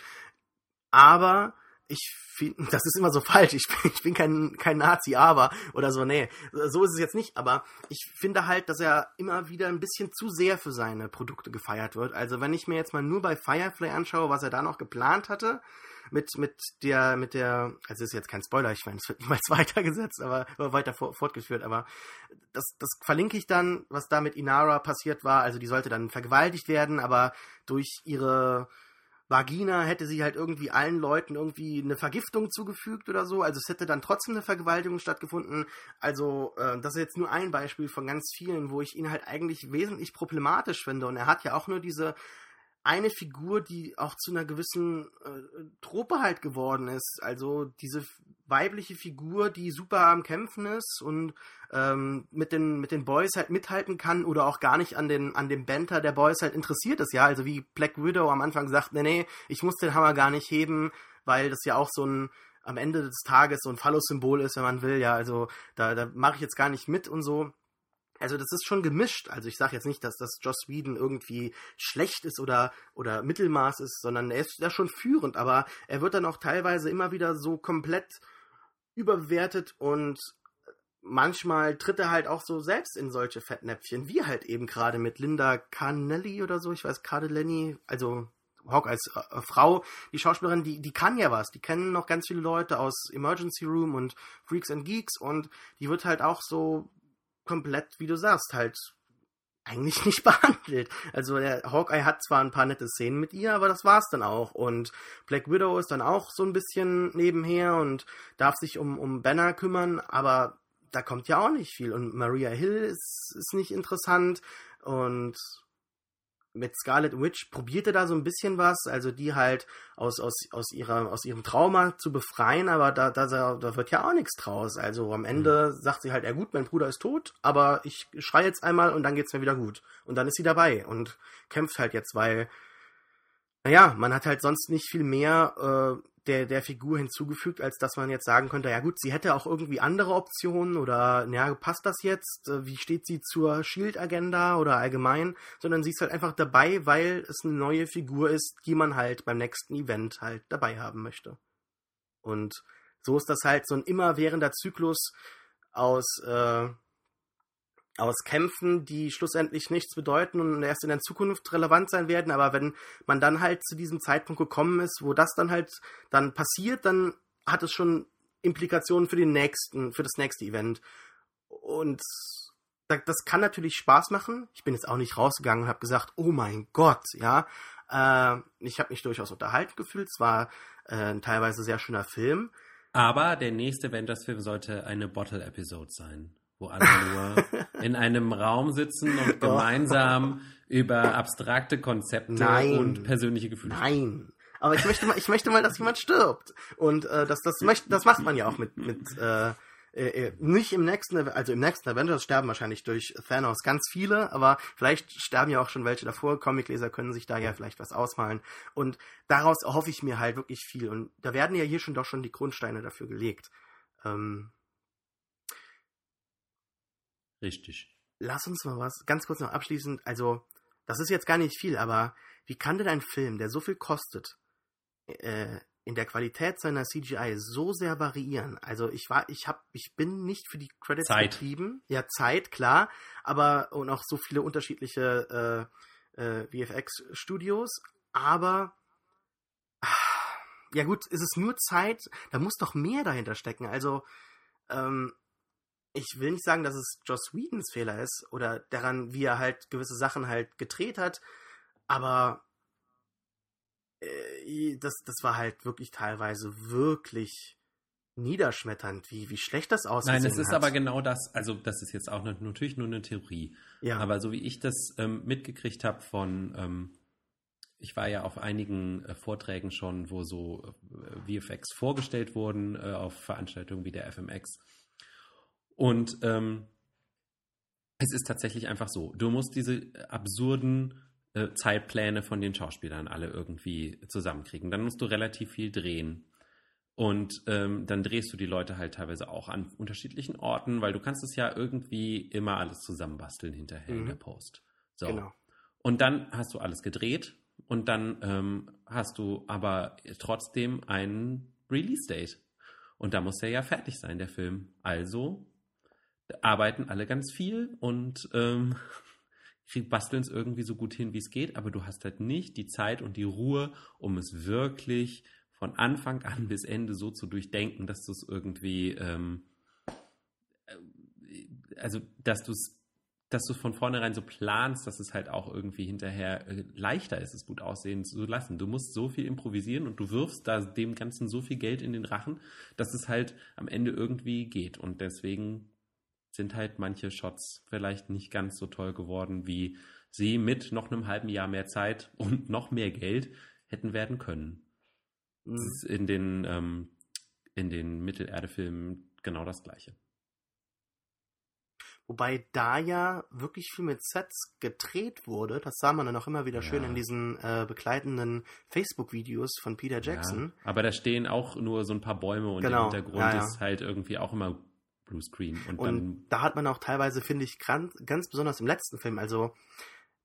Aber ich finde, (laughs) das ist immer so falsch. Ich bin, ich bin kein, kein Nazi, aber oder so, nee, so ist es jetzt nicht. Aber ich finde halt, dass er immer wieder ein bisschen zu sehr für seine Produkte gefeiert wird. Also wenn ich mir jetzt mal nur bei Firefly anschaue, was er da noch geplant hatte, mit, mit der, mit der, also ist jetzt kein Spoiler, ich meine, es wird (laughs) niemals weitergesetzt, aber weiter fortgeführt, aber das, das verlinke ich dann, was da mit Inara passiert war. Also die sollte dann vergewaltigt werden, aber durch ihre Vagina hätte sie halt irgendwie allen Leuten irgendwie eine Vergiftung zugefügt oder so. Also es hätte dann trotzdem eine Vergewaltigung stattgefunden. Also äh, das ist jetzt nur ein Beispiel von ganz vielen, wo ich ihn halt eigentlich wesentlich problematisch finde. Und er hat ja auch nur diese eine Figur, die auch zu einer gewissen äh, Truppe halt geworden ist. Also diese weibliche Figur, die super am Kämpfen ist und ähm, mit, den, mit den Boys halt mithalten kann oder auch gar nicht an, den, an dem Banter der Boys halt interessiert ist, ja. Also wie Black Widow am Anfang sagt, nee, nee, ich muss den Hammer gar nicht heben, weil das ja auch so ein am Ende des Tages so ein Phallus-Symbol ist, wenn man will, ja. Also da, da mache ich jetzt gar nicht mit und so also das ist schon gemischt. Also ich sage jetzt nicht, dass das Joss Whedon irgendwie schlecht ist oder, oder Mittelmaß ist, sondern er ist ja schon führend, aber er wird dann auch teilweise immer wieder so komplett überbewertet und manchmal tritt er halt auch so selbst in solche Fettnäpfchen, wie halt eben gerade mit Linda Carnelli oder so, ich weiß, Cardellini, also Hawk als äh, Frau, die Schauspielerin, die, die kann ja was. Die kennen noch ganz viele Leute aus Emergency Room und Freaks and Geeks und die wird halt auch so komplett, wie du sagst, halt eigentlich (laughs) nicht behandelt. Also der Hawkeye hat zwar ein paar nette Szenen mit ihr, aber das war's dann auch. Und Black Widow ist dann auch so ein bisschen nebenher und darf sich um, um Banner kümmern, aber da kommt ja auch nicht viel. Und Maria Hill ist, ist nicht interessant und mit Scarlet Witch probierte da so ein bisschen was, also die halt aus, aus, aus, ihrer, aus ihrem Trauma zu befreien, aber da, da, da wird ja auch nichts draus. Also am Ende mhm. sagt sie halt, ja gut, mein Bruder ist tot, aber ich schreie jetzt einmal und dann geht's mir wieder gut. Und dann ist sie dabei und kämpft halt jetzt, weil, naja, man hat halt sonst nicht viel mehr äh, der, der Figur hinzugefügt, als dass man jetzt sagen könnte, ja gut, sie hätte auch irgendwie andere Optionen oder, naja, passt das jetzt? Äh, wie steht sie zur Shield-Agenda oder allgemein? Sondern sie ist halt einfach dabei, weil es eine neue Figur ist, die man halt beim nächsten Event halt dabei haben möchte. Und so ist das halt so ein immerwährender Zyklus aus, äh, aus Kämpfen, die schlussendlich nichts bedeuten und erst in der Zukunft relevant sein werden. Aber wenn man dann halt zu diesem Zeitpunkt gekommen ist, wo das dann halt dann passiert, dann hat es schon Implikationen für den nächsten, für das nächste Event. Und das kann natürlich Spaß machen. Ich bin jetzt auch nicht rausgegangen und habe gesagt, oh mein Gott, ja. Äh, ich habe mich durchaus unterhalten gefühlt. Es war äh, ein teilweise sehr schöner Film. Aber der nächste Avengers-Film sollte eine Bottle-Episode sein, wo alle nur in einem Raum sitzen und (laughs) gemeinsam über abstrakte Konzepte Nein. und persönliche Gefühle. Nein. Aber ich möchte mal, ich möchte mal, dass jemand stirbt. Und äh, das, das, möchte, das macht man ja auch mit, mit äh, äh, äh, nicht im nächsten, also im nächsten Avengers sterben wahrscheinlich durch Thanos ganz viele, aber vielleicht sterben ja auch schon welche davor. Comicleser können sich da ja vielleicht was ausmalen. Und daraus erhoffe ich mir halt wirklich viel. Und da werden ja hier schon doch schon die Grundsteine dafür gelegt. Ähm, Richtig. Lass uns mal was ganz kurz noch abschließend. Also, das ist jetzt gar nicht viel, aber wie kann denn ein Film, der so viel kostet, äh, in der Qualität seiner CGI so sehr variieren. Also ich war, ich habe, ich bin nicht für die Credits Zeit. getrieben. Ja, Zeit, klar, aber und auch so viele unterschiedliche äh, äh, VFX-Studios. Aber ja gut, ist es nur Zeit, da muss doch mehr dahinter stecken. Also ähm, ich will nicht sagen, dass es Joss Whedons Fehler ist oder daran, wie er halt gewisse Sachen halt gedreht hat, aber äh, das, das war halt wirklich teilweise wirklich niederschmetternd, wie, wie schlecht das aussieht. Nein, es ist hat. aber genau das, also das ist jetzt auch natürlich nur eine Theorie. Ja. Aber so wie ich das ähm, mitgekriegt habe von, ähm, ich war ja auf einigen äh, Vorträgen schon, wo so äh, VFX vorgestellt wurden, äh, auf Veranstaltungen wie der FMX. Und ähm, es ist tatsächlich einfach so, du musst diese absurden äh, Zeitpläne von den Schauspielern alle irgendwie zusammenkriegen. Dann musst du relativ viel drehen. Und ähm, dann drehst du die Leute halt teilweise auch an unterschiedlichen Orten, weil du kannst es ja irgendwie immer alles zusammenbasteln hinterher mhm. in der Post. So. Genau. Und dann hast du alles gedreht und dann ähm, hast du aber trotzdem einen Release-Date. Und da muss der ja fertig sein, der Film. Also arbeiten alle ganz viel und ähm, (laughs) basteln es irgendwie so gut hin, wie es geht, aber du hast halt nicht die Zeit und die Ruhe, um es wirklich von Anfang an bis Ende so zu durchdenken, dass du es irgendwie, ähm, äh, also dass du es dass du von vornherein so planst, dass es halt auch irgendwie hinterher äh, leichter ist, es gut aussehen zu lassen. Du musst so viel improvisieren und du wirfst da dem Ganzen so viel Geld in den Rachen, dass es halt am Ende irgendwie geht. Und deswegen sind halt manche Shots vielleicht nicht ganz so toll geworden, wie sie mit noch einem halben Jahr mehr Zeit (laughs) und noch mehr Geld hätten werden können. Mhm. Das ist in den, ähm, in den Mittelerde-Filmen genau das Gleiche. Wobei da ja wirklich viel mit Sets gedreht wurde. Das sah man dann auch immer wieder ja. schön in diesen äh, begleitenden Facebook-Videos von Peter Jackson. Ja, aber da stehen auch nur so ein paar Bäume und genau. der Hintergrund ja, ist halt irgendwie auch immer Bluescreen. Und, und da hat man auch teilweise, finde ich, ganz, ganz besonders im letzten Film, also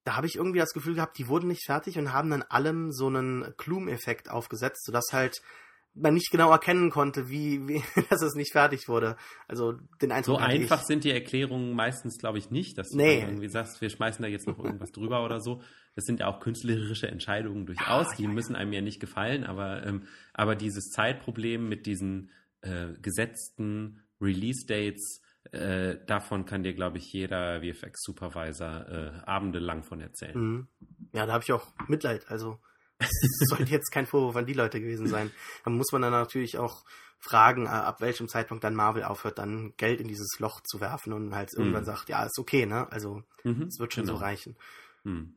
da habe ich irgendwie das Gefühl gehabt, die wurden nicht fertig und haben dann allem so einen Klum-Effekt aufgesetzt, sodass halt man nicht genau erkennen konnte, wie, wie (laughs) dass es nicht fertig wurde. Also den Eindruck So einfach ich. sind die Erklärungen meistens, glaube ich, nicht, dass nee. du irgendwie sagst, wir schmeißen da jetzt noch irgendwas drüber oder so. Das sind ja auch künstlerische Entscheidungen durchaus, ja, die ja, müssen einem ja nicht gefallen, aber, ähm, aber dieses Zeitproblem mit diesen äh, gesetzten Release-Dates, äh, davon kann dir, glaube ich, jeder VFX-Supervisor äh, abendelang von erzählen. Mhm. Ja, da habe ich auch Mitleid. Also, das sollte jetzt kein Vorwurf an die Leute gewesen sein. Da muss man dann natürlich auch fragen, äh, ab welchem Zeitpunkt dann Marvel aufhört, dann Geld in dieses Loch zu werfen und halt mhm. irgendwann sagt, ja, ist okay, ne? Also, mhm, es wird schon genau. so reichen. Mhm.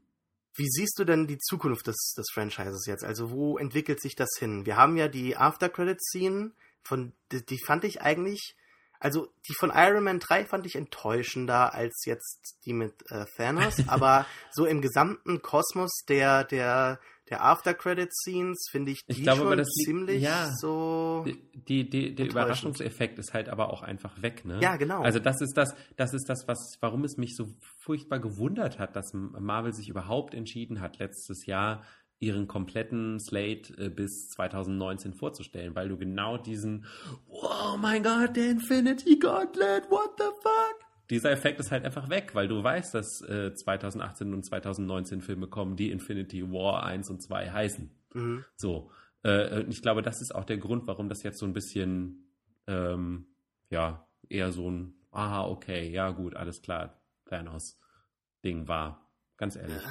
Wie siehst du denn die Zukunft des, des Franchises jetzt? Also, wo entwickelt sich das hin? Wir haben ja die After-Credit-Scene, von, die, die fand ich eigentlich also die von Iron Man 3 fand ich enttäuschender als jetzt die mit äh, Thanos, (laughs) aber so im gesamten Kosmos der, der, der After-Credit-Scenes finde ich die ich glaube, schon ziemlich ja, so. Die, die, der Überraschungseffekt ist halt aber auch einfach weg, ne? Ja, genau. Also das ist das, das ist das, was, warum es mich so furchtbar gewundert hat, dass Marvel sich überhaupt entschieden hat, letztes Jahr ihren kompletten Slate äh, bis 2019 vorzustellen, weil du genau diesen Oh mein Gott, der Infinity Gauntlet, what the fuck? dieser Effekt ist halt einfach weg, weil du weißt, dass äh, 2018 und 2019 Filme kommen, die Infinity War 1 und 2 heißen. Mhm. So. Äh, ich glaube, das ist auch der Grund, warum das jetzt so ein bisschen, ähm, ja, eher so ein, aha, okay, ja, gut, alles klar, Thanos-Ding war. Ganz ehrlich.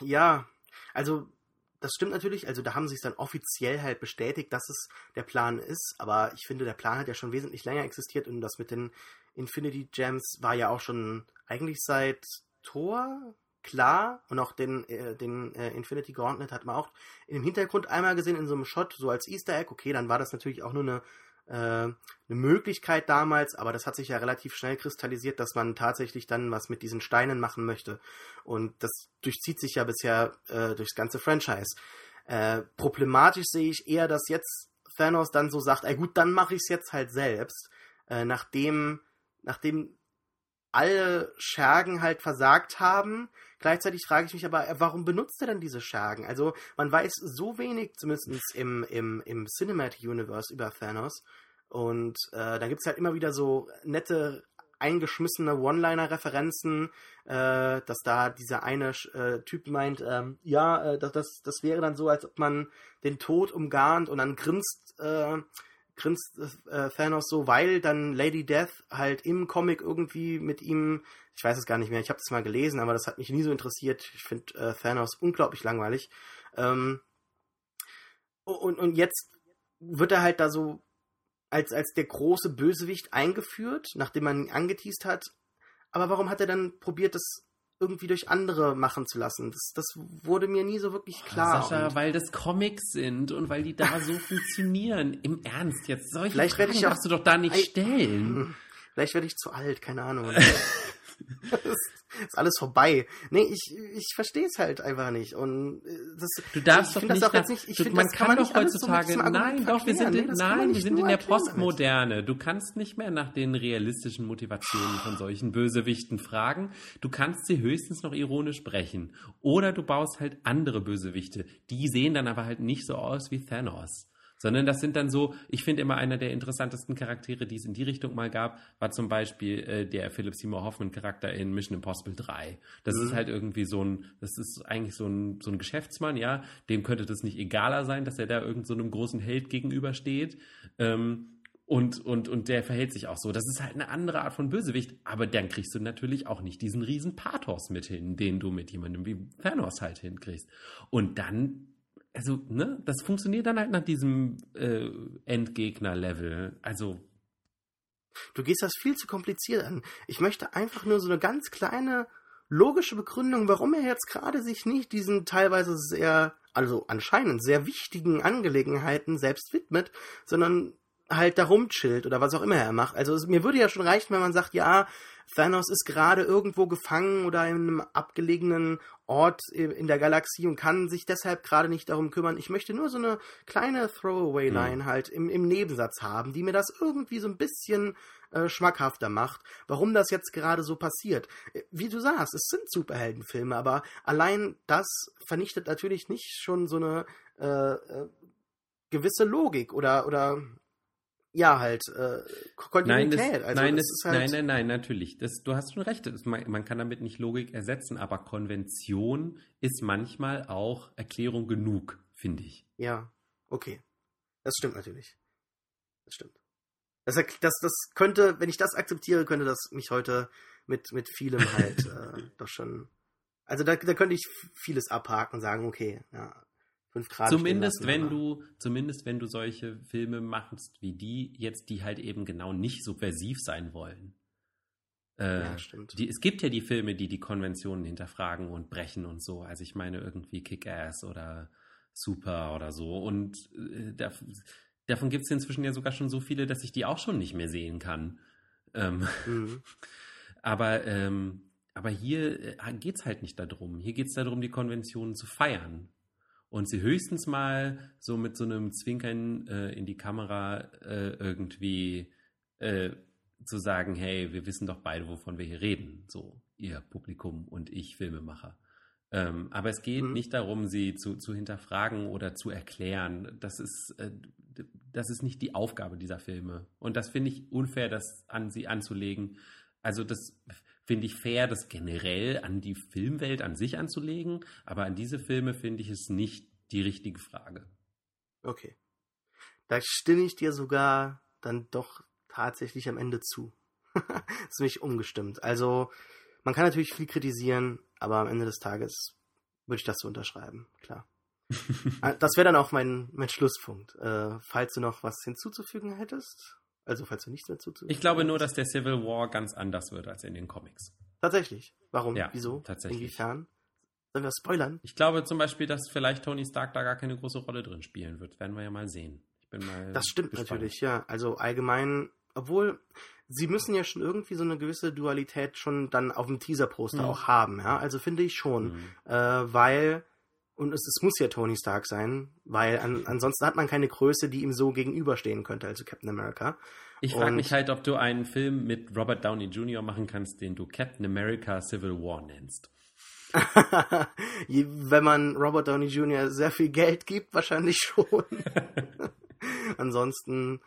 Ja, also das stimmt natürlich. Also da haben sie es dann offiziell halt bestätigt, dass es der Plan ist. Aber ich finde, der Plan hat ja schon wesentlich länger existiert und das mit den Infinity Gems war ja auch schon eigentlich seit Tor klar und auch den, äh, den äh, Infinity Gauntlet hat man auch im Hintergrund einmal gesehen in so einem Shot, so als Easter Egg. Okay, dann war das natürlich auch nur eine, äh, eine Möglichkeit damals, aber das hat sich ja relativ schnell kristallisiert, dass man tatsächlich dann was mit diesen Steinen machen möchte. Und das durchzieht sich ja bisher äh, durchs ganze Franchise. Äh, problematisch sehe ich eher, dass jetzt Thanos dann so sagt, ey gut, dann mache ich es jetzt halt selbst, äh, nachdem nachdem alle Schergen halt versagt haben. Gleichzeitig frage ich mich aber, äh, warum benutzt er denn diese Schergen? Also man weiß so wenig, zumindest im, im, im Cinematic Universe über Thanos. Und äh, da gibt es halt immer wieder so nette eingeschmissene One-Liner-Referenzen, äh, dass da dieser eine äh, Typ meint, ähm, ja, äh, das, das wäre dann so, als ob man den Tod umgarnt und dann grinst äh, grinst äh, Thanos so, weil dann Lady Death halt im Comic irgendwie mit ihm, ich weiß es gar nicht mehr, ich habe das mal gelesen, aber das hat mich nie so interessiert. Ich finde äh, Thanos unglaublich langweilig. Ähm, und, und jetzt wird er halt da so als, als der große Bösewicht eingeführt, nachdem man ihn angeteased hat. Aber warum hat er dann probiert, das irgendwie durch andere machen zu lassen. Das, das wurde mir nie so wirklich klar. Sascha, weil das Comics sind und weil die da so (laughs) funktionieren. Im Ernst jetzt. Solche Vielleicht Fragen ich auch, darfst du doch da nicht stellen. Vielleicht werde ich zu alt, keine Ahnung. (laughs) (laughs) ist alles vorbei. Nee, ich, ich verstehe es halt einfach nicht. Und äh, das, du darfst doch nicht, das jetzt nicht ich du, find, man kann, kann man doch heutzutage, so nein, doch, wir sind, in, nee, nein, wir sind in der Postmoderne. Damit. Du kannst nicht mehr nach den realistischen Motivationen von solchen Bösewichten fragen. Du kannst sie höchstens noch ironisch brechen. Oder du baust halt andere Bösewichte. Die sehen dann aber halt nicht so aus wie Thanos sondern das sind dann so, ich finde immer einer der interessantesten Charaktere, die es in die Richtung mal gab, war zum Beispiel äh, der Philip Seymour Hoffman Charakter in Mission Impossible 3. Das mhm. ist halt irgendwie so ein, das ist eigentlich so ein, so ein Geschäftsmann, ja, dem könnte das nicht egaler sein, dass er da irgendeinem so großen Held gegenübersteht. Ähm, und, und, und der verhält sich auch so. Das ist halt eine andere Art von Bösewicht, aber dann kriegst du natürlich auch nicht diesen riesen Pathos mit hin, den du mit jemandem wie Thanos halt hinkriegst. Und dann also, ne, das funktioniert dann halt nach diesem äh, Endgegner-Level. Also. Du gehst das viel zu kompliziert an. Ich möchte einfach nur so eine ganz kleine logische Begründung, warum er jetzt gerade sich nicht diesen teilweise sehr, also anscheinend sehr wichtigen Angelegenheiten selbst widmet, sondern halt da rumchillt oder was auch immer er macht. Also es, mir würde ja schon reichen, wenn man sagt, ja, Thanos ist gerade irgendwo gefangen oder in einem abgelegenen Ort in der Galaxie und kann sich deshalb gerade nicht darum kümmern. Ich möchte nur so eine kleine Throwaway-Line mhm. halt im, im Nebensatz haben, die mir das irgendwie so ein bisschen äh, schmackhafter macht, warum das jetzt gerade so passiert. Äh, wie du sagst, es sind Superheldenfilme, aber allein das vernichtet natürlich nicht schon so eine äh, äh gewisse Logik oder, oder ja, halt, äh, Kontinuität. Nein, das, also, nein, das, halt nein, nein, nein, natürlich. Das, du hast schon recht. Das, man, man, kann damit nicht Logik ersetzen, aber Konvention ist manchmal auch Erklärung genug, finde ich. Ja, okay. Das stimmt natürlich. Das stimmt. Das, das, das könnte, wenn ich das akzeptiere, könnte das mich heute mit, mit vielem halt (laughs) äh, doch schon. Also da, da könnte ich vieles abhaken und sagen, okay, ja, fünf Grad. Zumindest wenn du, zumindest wenn du solche Filme machst wie die jetzt, die halt eben genau nicht subversiv sein wollen. Äh, ja, stimmt. Die, es gibt ja die Filme, die die Konventionen hinterfragen und brechen und so. Also ich meine irgendwie Kick-Ass oder Super oder so. Und äh, da, davon gibt es inzwischen ja sogar schon so viele, dass ich die auch schon nicht mehr sehen kann. Ähm, mhm. (laughs) aber, ähm, aber hier äh, geht es halt nicht darum. Hier geht es darum, die Konventionen zu feiern und sie höchstens mal so mit so einem Zwinkern äh, in die Kamera äh, irgendwie äh, zu sagen, hey, wir wissen doch beide, wovon wir hier reden, so ihr Publikum und ich Filmemacher. Ähm, aber es geht mhm. nicht darum, sie zu, zu hinterfragen oder zu erklären. Das ist, äh, das ist nicht die Aufgabe dieser Filme. Und das finde ich unfair, das an sie anzulegen. also das finde ich fair, das generell an die Filmwelt an sich anzulegen, aber an diese Filme finde ich es nicht die richtige Frage. Okay. Da stimme ich dir sogar dann doch tatsächlich am Ende zu. (laughs) ist mich umgestimmt. Also, man kann natürlich viel kritisieren, aber am Ende des Tages würde ich das so unterschreiben, klar. Ah, (laughs) das wäre dann auch mein, mein Schlusspunkt. Äh, falls du noch was hinzuzufügen hättest? Also, falls du nichts mehr hinzuzufügen Ich glaube nur, dass der Civil War ganz anders wird als in den Comics. Tatsächlich. Warum? Ja, Wieso? tatsächlich. Inwiefern? Sollen wir spoilern? Ich glaube zum Beispiel, dass vielleicht Tony Stark da gar keine große Rolle drin spielen wird. Werden wir ja mal sehen. Ich bin mal. Das stimmt gespannt. natürlich, ja. Also allgemein, obwohl sie müssen ja schon irgendwie so eine gewisse Dualität schon dann auf dem Teaser-Poster Mhm. auch haben, ja. Also finde ich schon. Mhm. Äh, weil, und es, es muss ja Tony Stark sein, weil an, ansonsten hat man keine Größe, die ihm so gegenüberstehen könnte, also Captain America. Ich frage mich halt, ob du einen Film mit Robert Downey Jr. machen kannst, den du Captain America Civil War nennst. (laughs) Wenn man Robert Downey Jr. sehr viel Geld gibt, wahrscheinlich schon. (laughs) Ansonsten,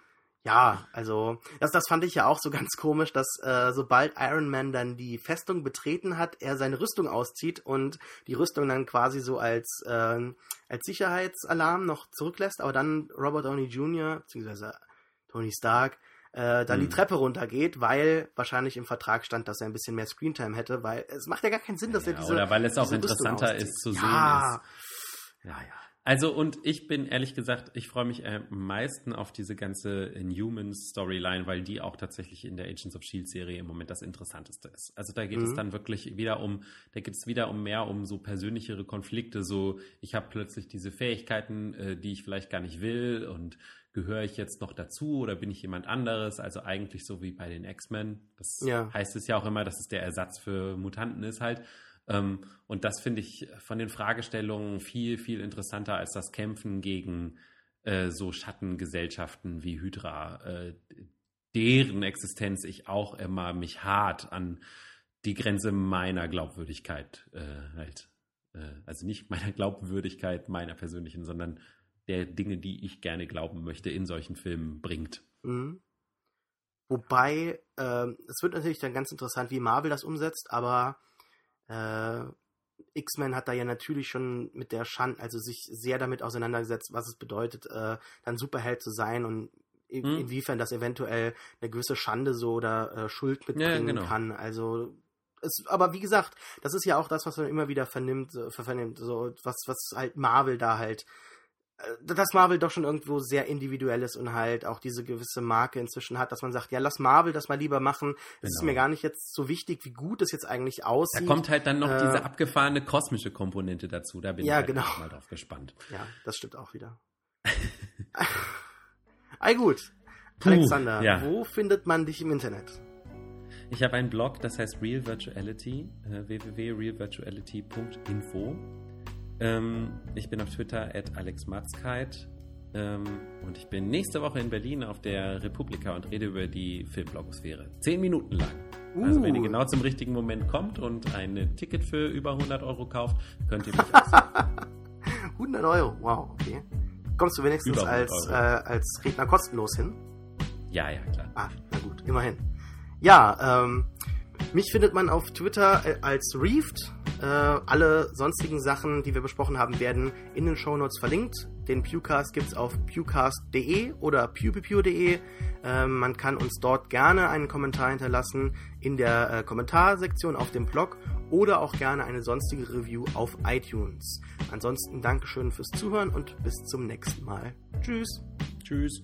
ja, also das, das fand ich ja auch so ganz komisch, dass äh, sobald Iron Man dann die Festung betreten hat, er seine Rüstung auszieht und die Rüstung dann quasi so als, ähm, als Sicherheitsalarm noch zurücklässt, aber dann Robert Downey Jr. bzw. Tony Stark äh, dann die Hm. Treppe runtergeht, weil wahrscheinlich im Vertrag stand, dass er ein bisschen mehr Screentime hätte, weil es macht ja gar keinen Sinn, dass er Ja, diese oder weil es auch interessanter ist zu sehen ja. ist. Ja, ja. Also und ich bin ehrlich gesagt, ich freue mich am meisten auf diese ganze Inhumans-Storyline, weil die auch tatsächlich in der Agents of Shield-Serie im Moment das Interessanteste ist. Also da geht es Mhm. dann wirklich wieder um, da geht es wieder um mehr um so persönlichere Konflikte, so ich habe plötzlich diese Fähigkeiten, äh, die ich vielleicht gar nicht will und gehöre ich jetzt noch dazu oder bin ich jemand anderes? Also eigentlich so wie bei den X-Men. Das Ja. heißt es ja auch immer, dass es der Ersatz für Mutanten ist halt. Ähm, und das finde ich von den Fragestellungen viel, viel interessanter als das Kämpfen gegen äh, so Schattengesellschaften wie Hydra, äh, deren Existenz ich auch immer mich hart an die Grenze meiner Glaubwürdigkeit äh, halt, also nicht meiner Glaubwürdigkeit meiner persönlichen, sondern der Dinge, die ich gerne glauben möchte, in solchen Filmen bringt. Mhm. Wobei, ähm, es wird natürlich dann ganz interessant, wie Marvel das umsetzt, aber äh, X-Men hat da ja natürlich schon mit der Schande, also sich sehr damit auseinandergesetzt, was es bedeutet, äh, dann Superheld zu sein und in, Mhm. inwiefern das eventuell eine gewisse Schande so oder äh, Schuld mitbringen genau. kann. Also es, aber wie gesagt, das ist ja auch das, was man immer wieder vernimmt, äh, vernimmt, so was, was halt Marvel da halt dass Marvel doch schon irgendwo sehr individuell ist und halt auch diese gewisse Marke inzwischen hat, dass man sagt, ja, lass Marvel das mal lieber machen. Es ist Genau. mir gar nicht jetzt so wichtig, wie gut es jetzt eigentlich Da aussieht. kommt halt dann noch Äh, diese abgefahrene kosmische Komponente dazu. Da bin Ja, ich halt genau. mal drauf gespannt. ja, das stimmt auch wieder. (laughs) Ei gut. Puh, Alexander, ja. wo findet man dich im Internet? Ich habe einen Blog, das heißt Real Virtuality, äh, www.realvirtuality.info. Ähm, ich bin auf Twitter at alexmatzkeit ähm, und ich bin nächste Woche in Berlin auf der Republika und rede über die Filmblogosphäre. Zehn Minuten lang. Also wenn ihr Uh. genau zum richtigen Moment kommt und ein Ticket für über 100 Euro kauft, könnt ihr mich auch (laughs) 100 Euro, wow, okay. Kommst du wenigstens Über 100 als, äh, als Redner kostenlos hin? Ja, ja, klar. Ah, na gut, immerhin. Ja, ähm, mich findet man auf Twitter äh, als Reefed. Äh, alle sonstigen Sachen, die wir besprochen haben, werden in den Shownotes verlinkt. Den Pewcast gibt's auf pewcast.de oder pewpew.de. Ähm, man kann uns dort gerne einen Kommentar hinterlassen in der äh, Kommentarsektion auf dem Blog oder auch gerne eine sonstige Review auf iTunes. Ansonsten Dankeschön fürs Zuhören und bis zum nächsten Mal. Tschüss. Tschüss.